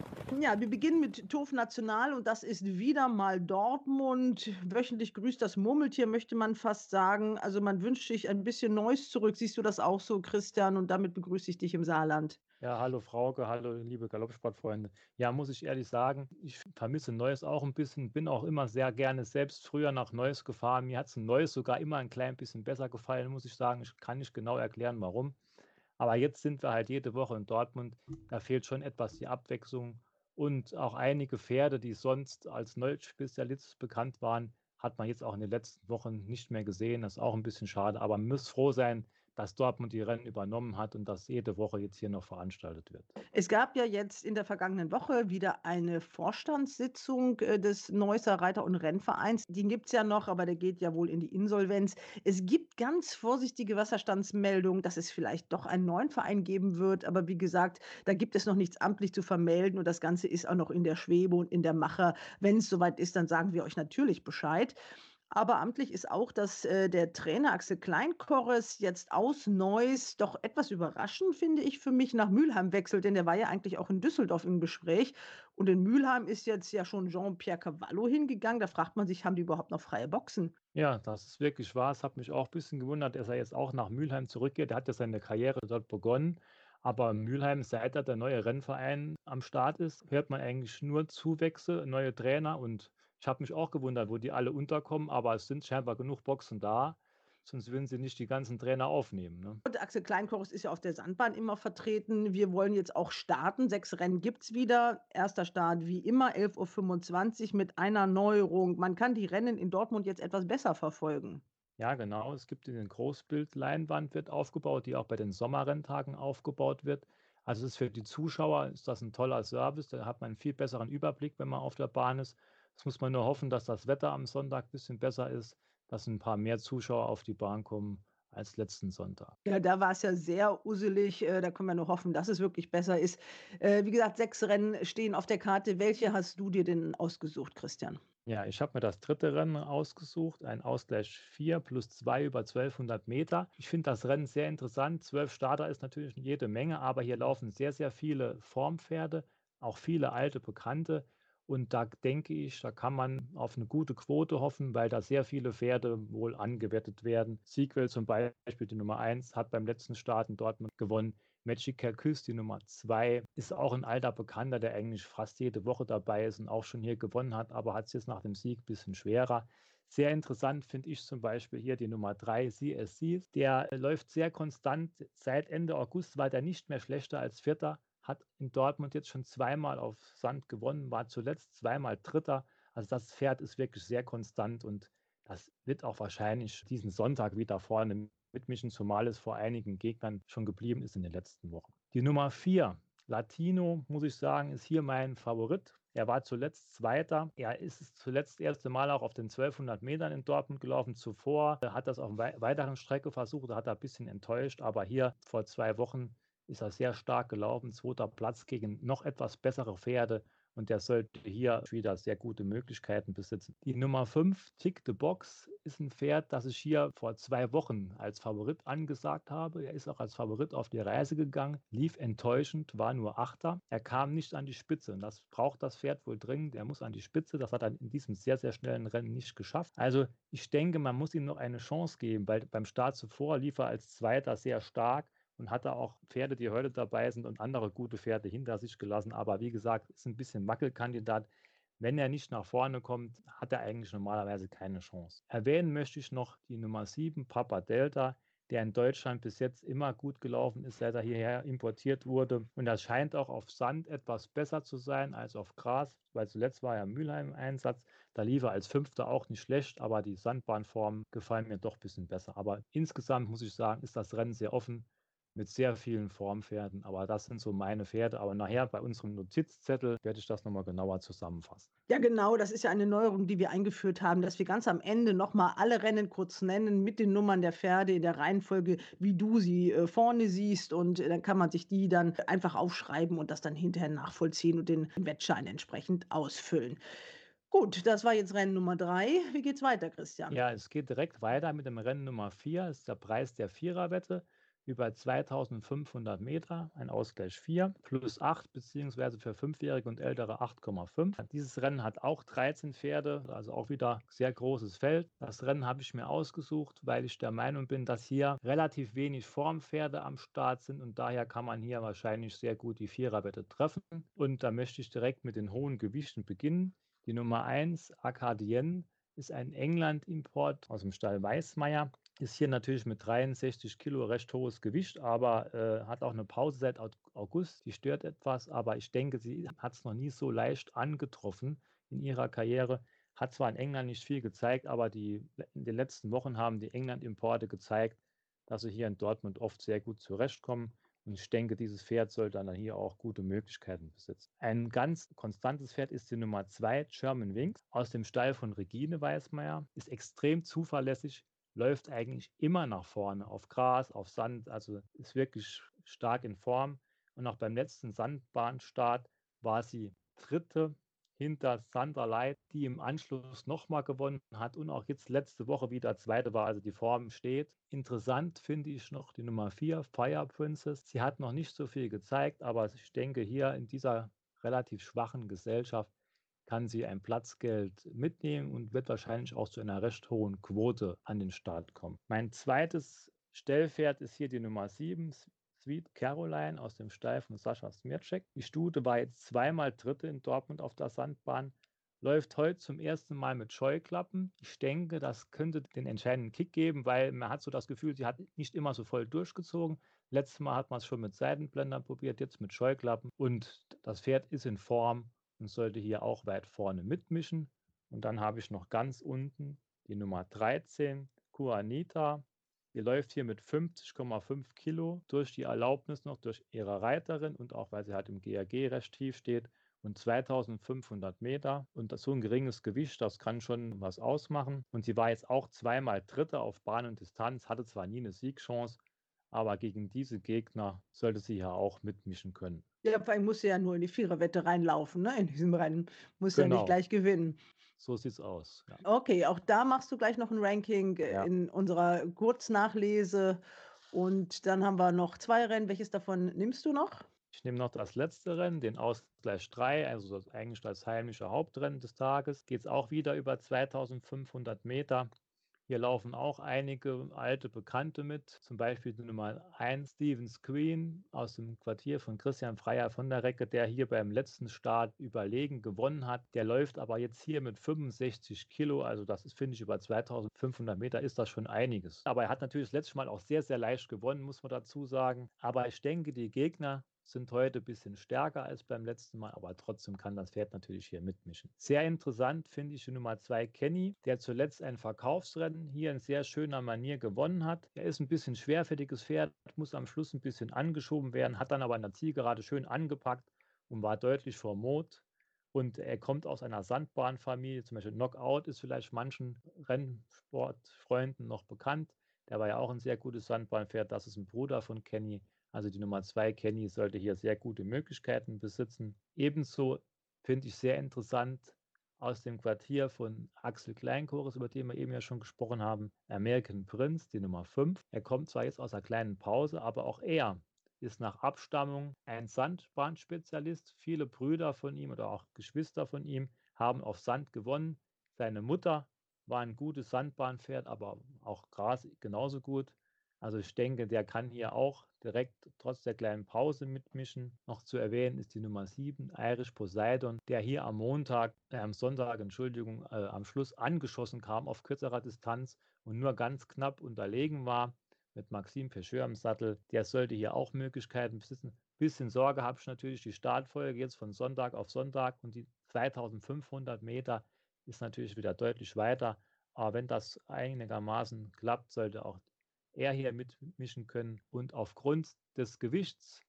Ja, wir beginnen mit TOF National und das ist wieder mal Dortmund. Wöchentlich grüßt das Murmeltier, möchte man fast sagen. Also man wünscht sich ein bisschen Neues zurück. Siehst du das auch so, Christian? Und damit begrüße ich dich im Saarland. Ja, hallo Frauke, hallo liebe Galoppsportfreunde. Ja, muss ich ehrlich sagen, ich vermisse Neues auch ein bisschen, bin auch immer sehr gerne selbst früher nach Neues gefahren. Mir hat es Neues sogar immer ein klein bisschen besser gefallen, muss ich sagen. Ich kann nicht genau erklären, warum. Aber jetzt sind wir halt jede Woche in Dortmund. Da fehlt schon etwas die Abwechslung. Und auch einige Pferde, die sonst als Neuspezialist bekannt waren, hat man jetzt auch in den letzten Wochen nicht mehr gesehen. Das ist auch ein bisschen schade, aber man muss froh sein, dass Dortmund die Rennen übernommen hat und dass jede Woche jetzt hier noch veranstaltet wird. Es gab ja jetzt in der vergangenen Woche wieder eine Vorstandssitzung äh, des Neusser Reiter- und Rennvereins. Den gibt es ja noch, aber der geht ja wohl in die Insolvenz. Es gibt ganz vorsichtige Wasserstandsmeldungen, dass es vielleicht doch einen neuen Verein geben wird. Aber wie gesagt, da gibt es noch nichts amtlich zu vermelden und das Ganze ist auch noch in der Schwebe und in der Mache. Wenn es soweit ist, dann sagen wir euch natürlich Bescheid. Aber amtlich ist auch, dass äh, der Trainer Axel Kleinkorres jetzt aus Neuss doch etwas überraschend, finde ich, für mich nach Mülheim wechselt, denn der war ja eigentlich auch in Düsseldorf im Gespräch. Und in Mülheim ist jetzt ja schon Jean-Pierre Cavallo hingegangen. Da fragt man sich, haben die überhaupt noch freie Boxen? Ja, das ist wirklich wahr. Es hat mich auch ein bisschen gewundert, dass er jetzt auch nach Mülheim zurückgeht. Er hat ja seine Karriere dort begonnen. Aber Mülheim, seit da der neue Rennverein am Start ist, hört man eigentlich nur Zuwächse, neue Trainer und ich habe mich auch gewundert, wo die alle unterkommen, aber es sind scheinbar genug Boxen da, sonst würden sie nicht die ganzen Trainer aufnehmen. Ne? Und Axel Kleinkorus ist ja auf der Sandbahn immer vertreten. Wir wollen jetzt auch starten. Sechs Rennen gibt es wieder. Erster Start wie immer, 11.25 Uhr mit einer Neuerung. Man kann die Rennen in Dortmund jetzt etwas besser verfolgen. Ja, genau. Es gibt den Großbildleinwand wird aufgebaut, die auch bei den Sommerrenntagen aufgebaut wird. Also es ist für die Zuschauer ist das ein toller Service. Da hat man einen viel besseren Überblick, wenn man auf der Bahn ist. Jetzt muss man nur hoffen, dass das Wetter am Sonntag ein bisschen besser ist, dass ein paar mehr Zuschauer auf die Bahn kommen als letzten Sonntag. Ja, da war es ja sehr uselig. Äh, da können wir nur hoffen, dass es wirklich besser ist. Äh, wie gesagt, sechs Rennen stehen auf der Karte. Welche hast du dir denn ausgesucht, Christian? Ja, ich habe mir das dritte Rennen ausgesucht, ein Ausgleich 4 plus 2 über 1200 Meter. Ich finde das Rennen sehr interessant. Zwölf Starter ist natürlich jede Menge, aber hier laufen sehr, sehr viele Formpferde, auch viele alte Bekannte. Und da denke ich, da kann man auf eine gute Quote hoffen, weil da sehr viele Pferde wohl angewertet werden. Sequel zum Beispiel, die Nummer 1, hat beim letzten Start in Dortmund gewonnen. Magic Küss, die Nummer 2, ist auch ein alter Bekannter, der eigentlich fast jede Woche dabei ist und auch schon hier gewonnen hat, aber hat es jetzt nach dem Sieg ein bisschen schwerer. Sehr interessant finde ich zum Beispiel hier die Nummer 3 CSC. Der läuft sehr konstant. Seit Ende August war der nicht mehr schlechter als Vierter. Hat in Dortmund jetzt schon zweimal auf Sand gewonnen, war zuletzt zweimal Dritter. Also das Pferd ist wirklich sehr konstant und das wird auch wahrscheinlich diesen Sonntag wieder vorne mitmischen, zumal es vor einigen Gegnern schon geblieben ist in den letzten Wochen. Die Nummer 4, Latino, muss ich sagen, ist hier mein Favorit. Er war zuletzt Zweiter. Er ist zuletzt das erste Mal auch auf den 1200 Metern in Dortmund gelaufen. Zuvor hat es auf einer weiteren Strecke versucht, hat er ein bisschen enttäuscht. Aber hier vor zwei Wochen ist er sehr stark gelaufen. Zweiter Platz gegen noch etwas bessere Pferde und der sollte hier wieder sehr gute Möglichkeiten besitzen. Die Nummer 5, Tick the Box, ist ein Pferd, das ich hier vor zwei Wochen als Favorit angesagt habe. Er ist auch als Favorit auf die Reise gegangen, lief enttäuschend, war nur Achter. Er kam nicht an die Spitze und das braucht das Pferd wohl dringend. Er muss an die Spitze. Das hat er in diesem sehr, sehr schnellen Rennen nicht geschafft. Also ich denke, man muss ihm noch eine Chance geben, weil beim Start zuvor lief er als Zweiter sehr stark und hat da auch Pferde, die heute dabei sind und andere gute Pferde hinter sich gelassen. Aber wie gesagt, ist ein bisschen Wackelkandidat. Wenn er nicht nach vorne kommt, hat er eigentlich normalerweise keine Chance. Erwähnen möchte ich noch die Nummer 7, Papa Delta, der in Deutschland bis jetzt immer gut gelaufen ist, seit er hierher importiert wurde. Und das scheint auch auf Sand etwas besser zu sein als auf Gras, weil zuletzt war ja Mülheim im Einsatz. Da lief er als Fünfter auch nicht schlecht, aber die Sandbahnformen gefallen mir doch ein bisschen besser. Aber insgesamt muss ich sagen, ist das Rennen sehr offen mit sehr vielen Formpferden. Aber das sind so meine Pferde. Aber nachher bei unserem Notizzettel werde ich das nochmal genauer zusammenfassen. Ja, genau. Das ist ja eine Neuerung, die wir eingeführt haben, dass wir ganz am Ende nochmal alle Rennen kurz nennen mit den Nummern der Pferde in der Reihenfolge, wie du sie äh, vorne siehst. Und äh, dann kann man sich die dann einfach aufschreiben und das dann hinterher nachvollziehen und den Wettschein entsprechend ausfüllen. Gut, das war jetzt Rennen Nummer drei. Wie geht's weiter, Christian? Ja, es geht direkt weiter mit dem Rennen Nummer vier. Das ist der Preis der Viererwette über 2500 Meter, ein Ausgleich 4, plus 8, beziehungsweise für Fünfjährige und Ältere 8,5. Dieses Rennen hat auch 13 Pferde, also auch wieder sehr großes Feld. Das Rennen habe ich mir ausgesucht, weil ich der Meinung bin, dass hier relativ wenig Formpferde am Start sind und daher kann man hier wahrscheinlich sehr gut die Viererwette treffen. Und da möchte ich direkt mit den hohen Gewichten beginnen. Die Nummer 1, Acadienne, ist ein England-Import aus dem Stall Weißmeier ist hier natürlich mit 63 Kilo recht hohes Gewicht, aber äh, hat auch eine Pause seit August. Die stört etwas, aber ich denke, sie hat es noch nie so leicht angetroffen in ihrer Karriere. Hat zwar in England nicht viel gezeigt, aber die, in den letzten Wochen haben die England-Importe gezeigt, dass sie hier in Dortmund oft sehr gut zurechtkommen. Und ich denke, dieses Pferd sollte dann hier auch gute Möglichkeiten besitzen. Ein ganz konstantes Pferd ist die Nummer 2, German Wings, aus dem Stall von Regine Weißmeier. Ist extrem zuverlässig, läuft eigentlich immer nach vorne, auf Gras, auf Sand, also ist wirklich stark in Form. Und auch beim letzten Sandbahnstart war sie dritte hinter Sandra Leit, die im Anschluss nochmal gewonnen hat und auch jetzt letzte Woche wieder zweite war, also die Form steht. Interessant finde ich noch die Nummer 4, Fire Princess. Sie hat noch nicht so viel gezeigt, aber ich denke hier in dieser relativ schwachen Gesellschaft kann sie ein Platzgeld mitnehmen und wird wahrscheinlich auch zu einer recht hohen Quote an den Start kommen. Mein zweites Stellpferd ist hier die Nummer 7, Sweet Caroline aus dem Stall von Sascha Smircek. Die Stute war jetzt zweimal Dritte in Dortmund auf der Sandbahn, läuft heute zum ersten Mal mit Scheuklappen. Ich denke, das könnte den entscheidenden Kick geben, weil man hat so das Gefühl, sie hat nicht immer so voll durchgezogen. Letztes Mal hat man es schon mit Seitenblendern probiert, jetzt mit Scheuklappen und das Pferd ist in Form und sollte hier auch weit vorne mitmischen. Und dann habe ich noch ganz unten die Nummer 13, Kuanita. Die läuft hier mit 50,5 Kilo durch die Erlaubnis noch durch ihre Reiterin und auch weil sie halt im GAG recht tief steht und 2500 Meter. Und so ein geringes Gewicht, das kann schon was ausmachen. Und sie war jetzt auch zweimal Dritte auf Bahn und Distanz, hatte zwar nie eine Siegchance, aber gegen diese Gegner sollte sie ja auch mitmischen können. Ja, vor allem muss sie ja nur in die Viererwette reinlaufen, ne? In diesem Rennen. Muss genau. ja nicht gleich gewinnen. So sieht's aus. Ja. Okay, auch da machst du gleich noch ein Ranking äh, ja. in unserer Kurznachlese. Und dann haben wir noch zwei Rennen. Welches davon nimmst du noch? Ich nehme noch das letzte Rennen, den Ausgleich 3, also das eigentlich das heimische Hauptrennen des Tages. Geht es auch wieder über 2500 Meter. Hier laufen auch einige alte Bekannte mit, zum Beispiel die Nummer 1 Stevens Queen aus dem Quartier von Christian Freier von der Recke, der hier beim letzten Start überlegen gewonnen hat. Der läuft aber jetzt hier mit 65 Kilo, also das ist, finde ich, über 2500 Meter ist das schon einiges. Aber er hat natürlich das letzte Mal auch sehr, sehr leicht gewonnen, muss man dazu sagen. Aber ich denke, die Gegner sind heute ein bisschen stärker als beim letzten Mal, aber trotzdem kann das Pferd natürlich hier mitmischen. Sehr interessant finde ich die Nummer 2 Kenny, der zuletzt ein Verkaufsrennen hier in sehr schöner Manier gewonnen hat. Er ist ein bisschen schwerfälliges Pferd, muss am Schluss ein bisschen angeschoben werden, hat dann aber in der Zielgerade schön angepackt und war deutlich vor Mut. Und er kommt aus einer Sandbahnfamilie, zum Beispiel Knockout ist vielleicht manchen Rennsportfreunden noch bekannt. Der war ja auch ein sehr gutes Sandbahnpferd. Das ist ein Bruder von Kenny. Also die Nummer 2, Kenny, sollte hier sehr gute Möglichkeiten besitzen. Ebenso finde ich sehr interessant aus dem Quartier von Axel Kleinchores, über den wir eben ja schon gesprochen haben, American Prince, die Nummer 5. Er kommt zwar jetzt aus einer kleinen Pause, aber auch er ist nach Abstammung ein Sandbahnspezialist. Viele Brüder von ihm oder auch Geschwister von ihm haben auf Sand gewonnen. Seine Mutter war ein gutes Sandbahnpferd, aber auch Gras genauso gut. Also ich denke, der kann hier auch direkt trotz der kleinen Pause mitmischen. Noch zu erwähnen ist die Nummer 7, Irish Poseidon, der hier am Montag, äh, am Sonntag, Entschuldigung, äh, am Schluss angeschossen kam auf kürzerer Distanz und nur ganz knapp unterlegen war mit Maxim Pecheur am Sattel. Der sollte hier auch Möglichkeiten besitzen. Bisschen Sorge habe ich natürlich die Startfolge jetzt von Sonntag auf Sonntag und die 2500 Meter ist natürlich wieder deutlich weiter. Aber wenn das einigermaßen klappt, sollte auch er hier mitmischen können. Und aufgrund des Gewichts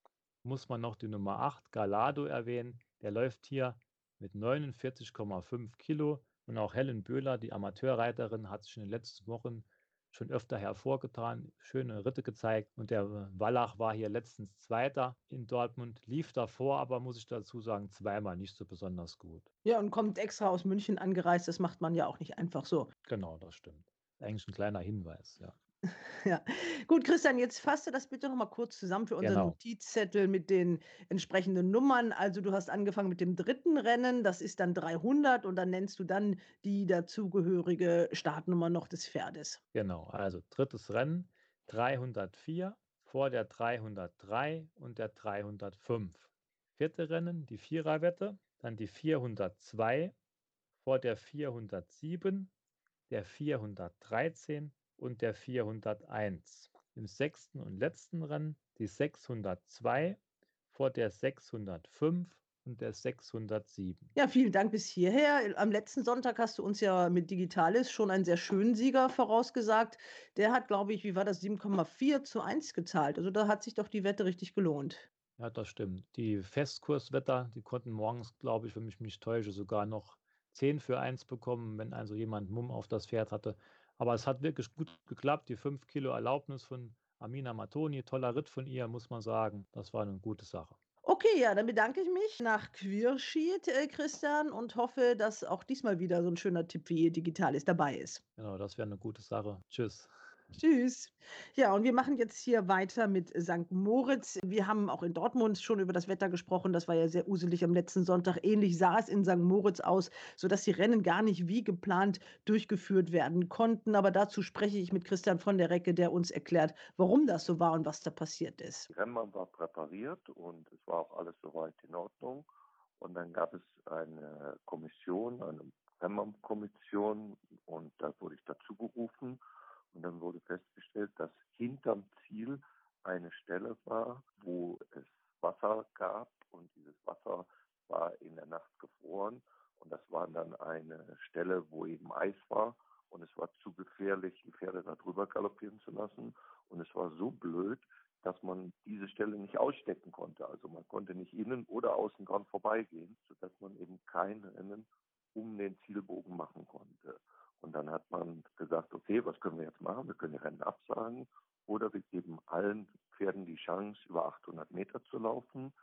muss man noch die Nummer 8 Galado erwähnen. Der läuft hier mit 49,5 Kilo. Und auch Helen Böhler, die Amateurreiterin, hat sich in den letzten Wochen schon öfter hervorgetan, schöne Ritte gezeigt. Und der Wallach war hier letztens Zweiter in Dortmund, lief davor, aber muss ich dazu sagen, zweimal nicht so besonders gut. Ja, und kommt extra aus München angereist. Das macht man ja auch nicht einfach so. Genau, das stimmt. Eigentlich ein kleiner Hinweis, ja. *laughs* Ja. Gut, Christian, jetzt fasst du das bitte noch mal kurz zusammen für unseren Genau. Notizzettel mit den entsprechenden Nummern. Also du hast angefangen mit dem dritten Rennen, das ist dann 300 und dann nennst du dann die dazugehörige Startnummer noch des Pferdes. Genau, also drittes Rennen 304 vor der 303 und der 305. Vierte Rennen die Viererwette, dann die 402 vor der 407, der 413 und der 401. Im sechsten und letzten Rennen die 602 vor der 605 und der 607. Ja, vielen Dank bis hierher. Am letzten Sonntag hast du uns ja mit Digitalis schon einen sehr schönen Sieger vorausgesagt. Der hat, glaube ich, wie war das, 7,4 zu 1 gezahlt. Also da hat sich doch die Wette richtig gelohnt. Ja, das stimmt. Die Festkurswetter, die konnten morgens, glaube ich, wenn ich mich täusche, sogar noch 10 für 1 bekommen, wenn also jemand Mumm auf das Pferd hatte. Aber es hat wirklich gut geklappt. Die 5 Kilo Erlaubnis von Amina Matoni, toller Ritt von ihr, muss man sagen. Das war eine gute Sache. Okay, ja, dann bedanke ich mich nach Queersheet, äh, Christian, und hoffe, dass auch diesmal wieder so ein schöner Tipp wie Digitalis dabei ist. Genau, das wäre eine gute Sache. Tschüss. Tschüss. Ja, und wir machen jetzt hier weiter mit St. Moritz. Wir haben auch in Dortmund schon über das Wetter gesprochen. Das war ja sehr uselig am letzten Sonntag. Ähnlich sah es in St. Moritz aus, sodass die Rennen gar nicht wie geplant durchgeführt werden konnten. Aber dazu spreche ich mit Christian von der Recke, der uns erklärt, warum das so war und was da passiert ist. Die Rennbahn war präpariert und es war auch alles soweit in Ordnung. Und dann gab es eine Kommission, eine Rennbahnkommission und da wurde ich dazu gerufen. Und dann wurde festgestellt, dass hinterm Ziel eine Stelle war, wo es Wasser gab und dieses Wasser war in der Nacht gefroren. Und das war dann eine Stelle, wo eben Eis war. Und es war zu gefährlich, die Pferde da drüber galoppieren zu lassen. Und es war so blöd, dass man diese Stelle nicht ausstecken konnte. Also man konnte nicht innen oder außen dran vorbeigehen, sodass man eben kein Rennen um den Zielbogen machen konnte. Und dann hat man gesagt, okay, was können wir jetzt machen? Wir können die Rennen absagen oder wir geben allen Pferden die Chance, über 800 Meter zu laufen.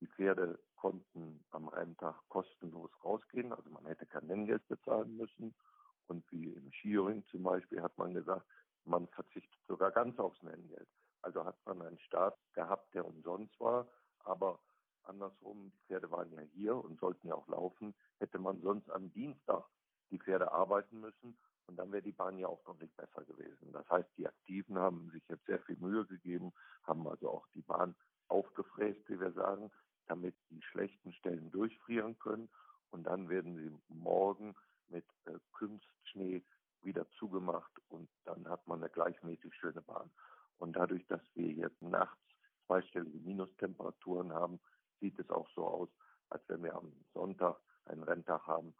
Die Pferde konnten am Renntag kostenlos rausgehen, also man hätte kein Nenngeld bezahlen müssen. Und wie im Skiering zum Beispiel hat man gesagt, man verzichtet sogar ganz aufs Nenngeld. Also hat man einen Start gehabt, der umsonst war, aber andersrum, die Pferde waren ja hier und sollten ja auch laufen, hätte man sonst am Dienstag die Pferde arbeiten müssen. Und dann wäre die Bahn ja auch noch nicht besser gewesen. Das heißt, die Aktiven haben sich jetzt sehr viel Mühe gegeben, haben also auch die Bahn aufgefräst, wie wir sagen, damit die schlechten Stellen durchfrieren können. Und dann werden sie morgen mit äh, Kunstschnee wieder zugemacht und dann hat man eine gleichmäßig schöne Bahn. Und dadurch, dass wir jetzt nachts zweistellige Minustemperaturen haben, sieht es auch so aus, als wenn wir am Sonntag einen Renntag haben,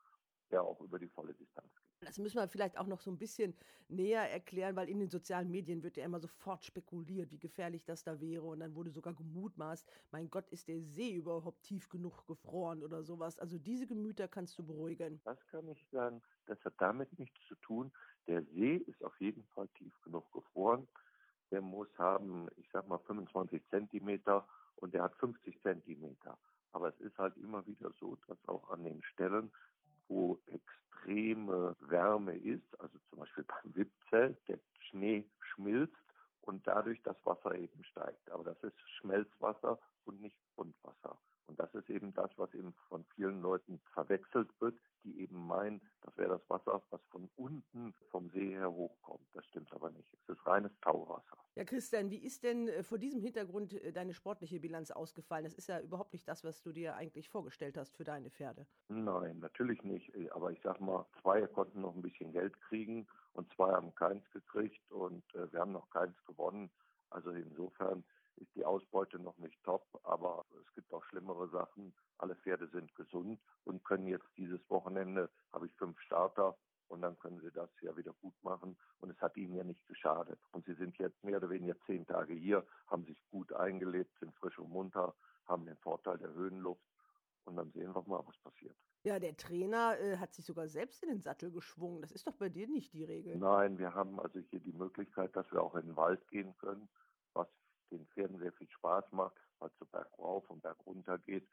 der auch über die volle Distanz geht. Das müssen wir vielleicht auch noch so ein bisschen näher erklären, weil in den sozialen Medien wird ja immer sofort spekuliert, wie gefährlich das da wäre. Und dann wurde sogar gemutmaßt, mein Gott, ist der See überhaupt tief genug gefroren oder sowas. Also diese Gemüter kannst du beruhigen. Das kann ich sagen, das hat damit nichts zu tun. Der See ist auf jeden Fall tief genug gefroren. Der muss haben, ich sag mal, 25 Zentimeter und der hat 50 Zentimeter. Aber es ist halt immer wieder so, dass auch an den Stellen, wo extreme Wärme ist, also zum Beispiel beim *laughs* Wippzelt, der Schnee schmilzt und dadurch das Wasser eben steigt. Aber das ist Schmelzwasser und nicht Grundwasser. Und das ist eben das, was eben von vielen Leuten verwechselt wird, die eben meinen, das wäre das Wasser, was von unten vom See her hochkommt. Das stimmt aber nicht. Es ist reines Tauwasser. Ja, Christian, wie ist denn äh, vor diesem Hintergrund äh, deine sportliche Bilanz ausgefallen? Das ist ja überhaupt nicht das, was du dir eigentlich vorgestellt hast für deine Pferde. Nein, natürlich nicht. Aber ich sag mal, zwei konnten noch ein bisschen Geld kriegen und zwei haben keins gekriegt und äh, wir haben noch keins gewonnen. Also insofern ist die Ausbeute noch nicht top, aber es gibt auch schlimmere Sachen. Alle Pferde sind gesund und können jetzt dieses Wochenende, habe ich fünf Starter und dann können sie das ja wieder gut machen und es hat ihnen ja nicht geschadet. Und sie sind jetzt mehr oder weniger zehn Tage hier, haben sich gut eingelebt, sind frisch und munter, haben den Vorteil der Höhenluft und dann sehen wir mal, was passiert. Ja, der Trainer äh, hat sich sogar selbst in den Sattel geschwungen. Das ist doch bei dir nicht die Regel. Nein, wir haben also hier die Möglichkeit, dass wir auch in den Wald gehen können, was den Pferden sehr viel Spaß macht, weil es so bergauf und bergunter geht.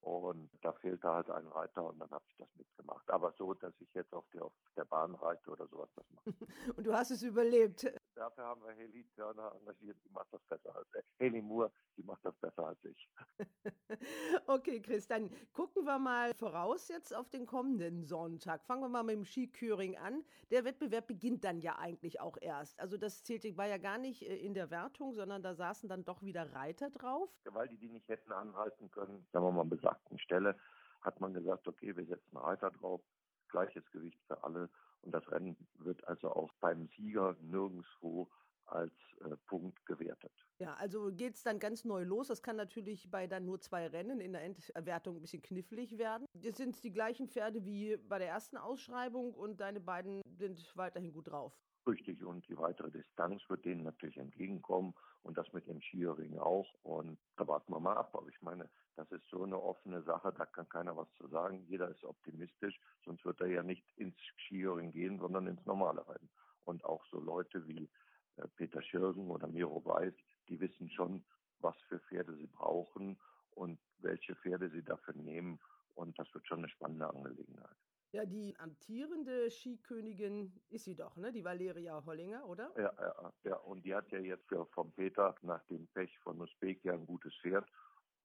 Und da fehlte halt ein Reiter und dann habe ich das mitgemacht. Aber so, dass ich jetzt auf der, auf der Bahn reite oder sowas, das mache. *laughs* und du hast es überlebt. Dafür haben wir Haley Turner engagiert, die macht das besser als ich. Haley Moore, die macht das besser als ich. *laughs* okay, Chris, dann gucken wir mal voraus jetzt auf den kommenden Sonntag. Fangen wir mal mit dem Skiküring an. Der Wettbewerb beginnt dann ja eigentlich auch erst. Also das zählte, war ja gar nicht äh, in der Wertung, sondern da saßen dann doch wieder Reiter drauf. Weil die die nicht hätten anhalten können, sagen wir mal, besagten Stelle, hat man gesagt, okay, wir setzen Reiter drauf, gleiches Gewicht für alle und das Rennen wird also auch beim Sieger nirgendwo als äh, Punkt gewertet. Ja, also geht es dann ganz neu los. Das kann natürlich bei dann nur zwei Rennen in der Endwertung ein bisschen knifflig werden. Jetzt sind es die gleichen Pferde wie bei der ersten Ausschreibung und deine beiden sind weiterhin gut drauf. Richtig, und die weitere Distanz wird denen natürlich entgegenkommen und das mit dem Skiering auch. Und da warten wir mal ab. Aber ich meine, das ist so eine offene Sache, da kann keiner was zu sagen. Jeder ist optimistisch, sonst wird er ja nicht ins Skiering gehen, sondern ins normale Rennen. Und auch so Leute wie äh, Peter Schirgen oder Miro Weiß, die wissen schon, was für Pferde sie brauchen und welche Pferde sie dafür nehmen. Und das wird schon eine spannende Angelegenheit. Ja, die amtierende Skikönigin ist sie doch, ne? Die Valeria Hollinger, oder? Ja, ja, ja. Und die hat ja jetzt für, vom Peter nach dem Pech von Usbekia ein gutes Pferd.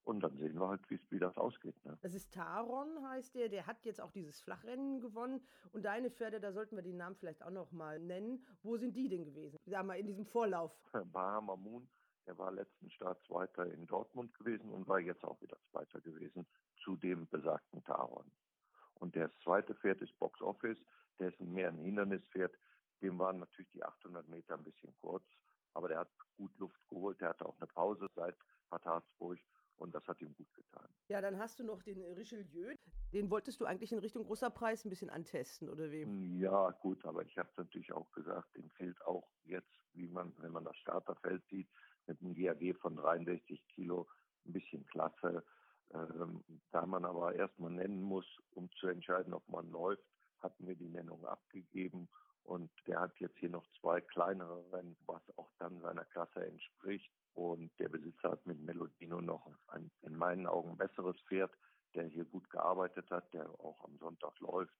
Und dann sehen wir halt, wie das ausgeht. Ne? Das ist Taron, heißt der. Der hat jetzt auch dieses Flachrennen gewonnen. Und deine Pferde, da sollten wir den Namen vielleicht auch noch mal nennen. Wo sind die denn gewesen? Sag mal, in diesem Vorlauf. *laughs* Bahama Moon, der war letzten Start Zweiter in Dortmund gewesen und war jetzt auch wieder Zweiter gewesen zu dem besagten Taron. Und das zweite Pferd ist Box Office. Der ist mehr ein Hindernispferd. Dem waren natürlich die 800 Meter ein bisschen kurz. Aber der hat gut Luft geholt. Der hatte auch eine Pause seit Bad Harzburg. Und das hat ihm gut getan. Ja, dann hast du noch den Richelieu. Den wolltest du eigentlich in Richtung großer Preis ein bisschen antesten, oder wie? Ja, gut, aber ich habe natürlich auch gesagt, dem fehlt auch jetzt, wie man, wenn man das Starterfeld sieht, mit einem GAG von 63 Kilo ein bisschen Klasse. Ähm, da man aber erstmal nennen muss, um zu entscheiden, ob man läuft, hatten wir die Nennung abgegeben. Und der hat jetzt hier noch zwei kleinere Rennen, was auch dann seiner Klasse entspricht. Und der Besitzer hat mit Melodino noch ein in meinen Augen besseres Pferd, der hier gut gearbeitet hat, der auch am Sonntag läuft.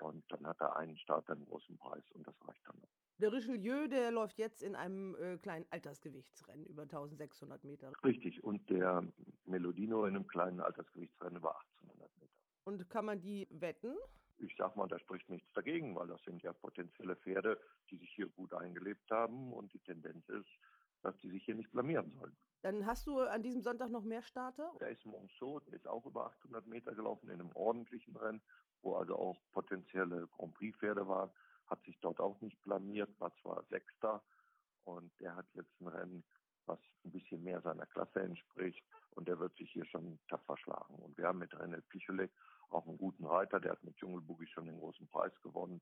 Und dann hat er einen Starter einen großen Preis und das reicht dann noch. Der Richelieu, der läuft jetzt in einem äh, kleinen Altersgewichtsrennen über 1600 Meter. Richtig, und der Melodino in einem kleinen Altersgewichtsrennen über 1800 Meter. Und kann man die wetten? ich sag mal, da spricht nichts dagegen, weil das sind ja potenzielle Pferde, die sich hier gut eingelebt haben und die Tendenz ist, dass die sich hier nicht blamieren sollen. Dann hast du an diesem Sonntag noch mehr Starter? Da ist Monceau, der ist auch über 800 Meter gelaufen in einem ordentlichen Rennen, wo also auch potenzielle Grand Prix-Pferde waren, hat sich dort auch nicht blamiert, war zwar Sechster und der hat jetzt ein Rennen, was ein bisschen mehr seiner Klasse entspricht und der wird sich hier schon tapfer schlagen. Und wir haben mit René Picholet auch einen guten Reiter, der hat mit Dschungelboogie schon den großen Preis gewonnen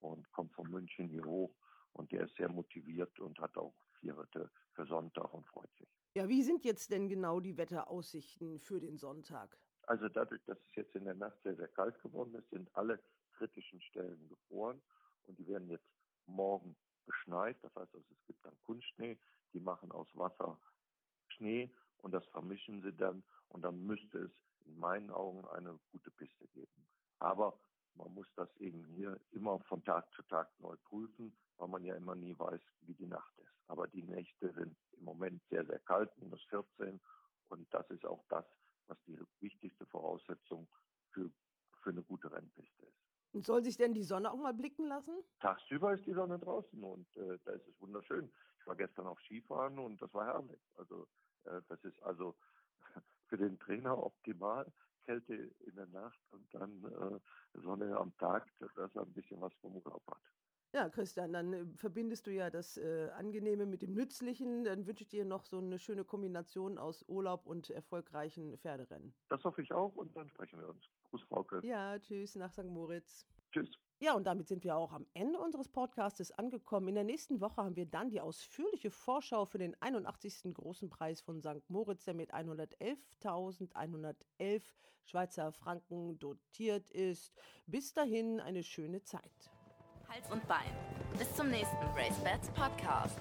und kommt von München hier hoch und der ist sehr motiviert und hat auch vier Ritte für Sonntag und freut sich. Ja, wie sind jetzt denn genau die Wetteraussichten für den Sonntag? Also dadurch, dass es jetzt in der Nacht sehr, sehr kalt geworden ist, sind alle kritischen Stellen gefroren und die werden jetzt morgen beschneit. Das heißt also, es gibt dann Kunstschnee, die machen aus Wasser Schnee und das vermischen sie dann und dann müsste es in meinen Augen eine gute Piste geben. Aber man muss das eben hier immer von Tag zu Tag neu prüfen, weil man ja immer nie weiß, wie die Nacht ist. Aber die Nächte sind im Moment sehr, sehr kalt, minus 14. Und das ist auch das, was die wichtigste Voraussetzung für, für eine gute Rennpiste ist. Und soll sich denn die Sonne auch mal blicken lassen? Tagsüber ist die Sonne draußen und äh, da ist es wunderschön. Ich war gestern auf Skifahren und das war herrlich. Also äh, das ist also *laughs* für den Trainer optimal. Kälte in der Nacht und dann äh, Sonne am Tag, dass er ein bisschen was vom Urlaub hat. Ja, Christian, dann äh, verbindest du ja das äh, Angenehme mit dem Nützlichen. Dann wünsche ich dir noch so eine schöne Kombination aus Urlaub und erfolgreichen Pferderennen. Das hoffe ich auch und dann sprechen wir uns. Gruß, Frauke. Ja, tschüss nach St. Moritz. Tschüss. Ja, und damit sind wir auch am Ende unseres Podcastes angekommen. In der nächsten Woche haben wir dann die ausführliche Vorschau für den 81. Großen Preis von St. Moritz, der mit 111.111 Schweizer Franken dotiert ist. Bis dahin eine schöne Zeit. Hals und Bein. Bis zum nächsten Race Bats Podcast.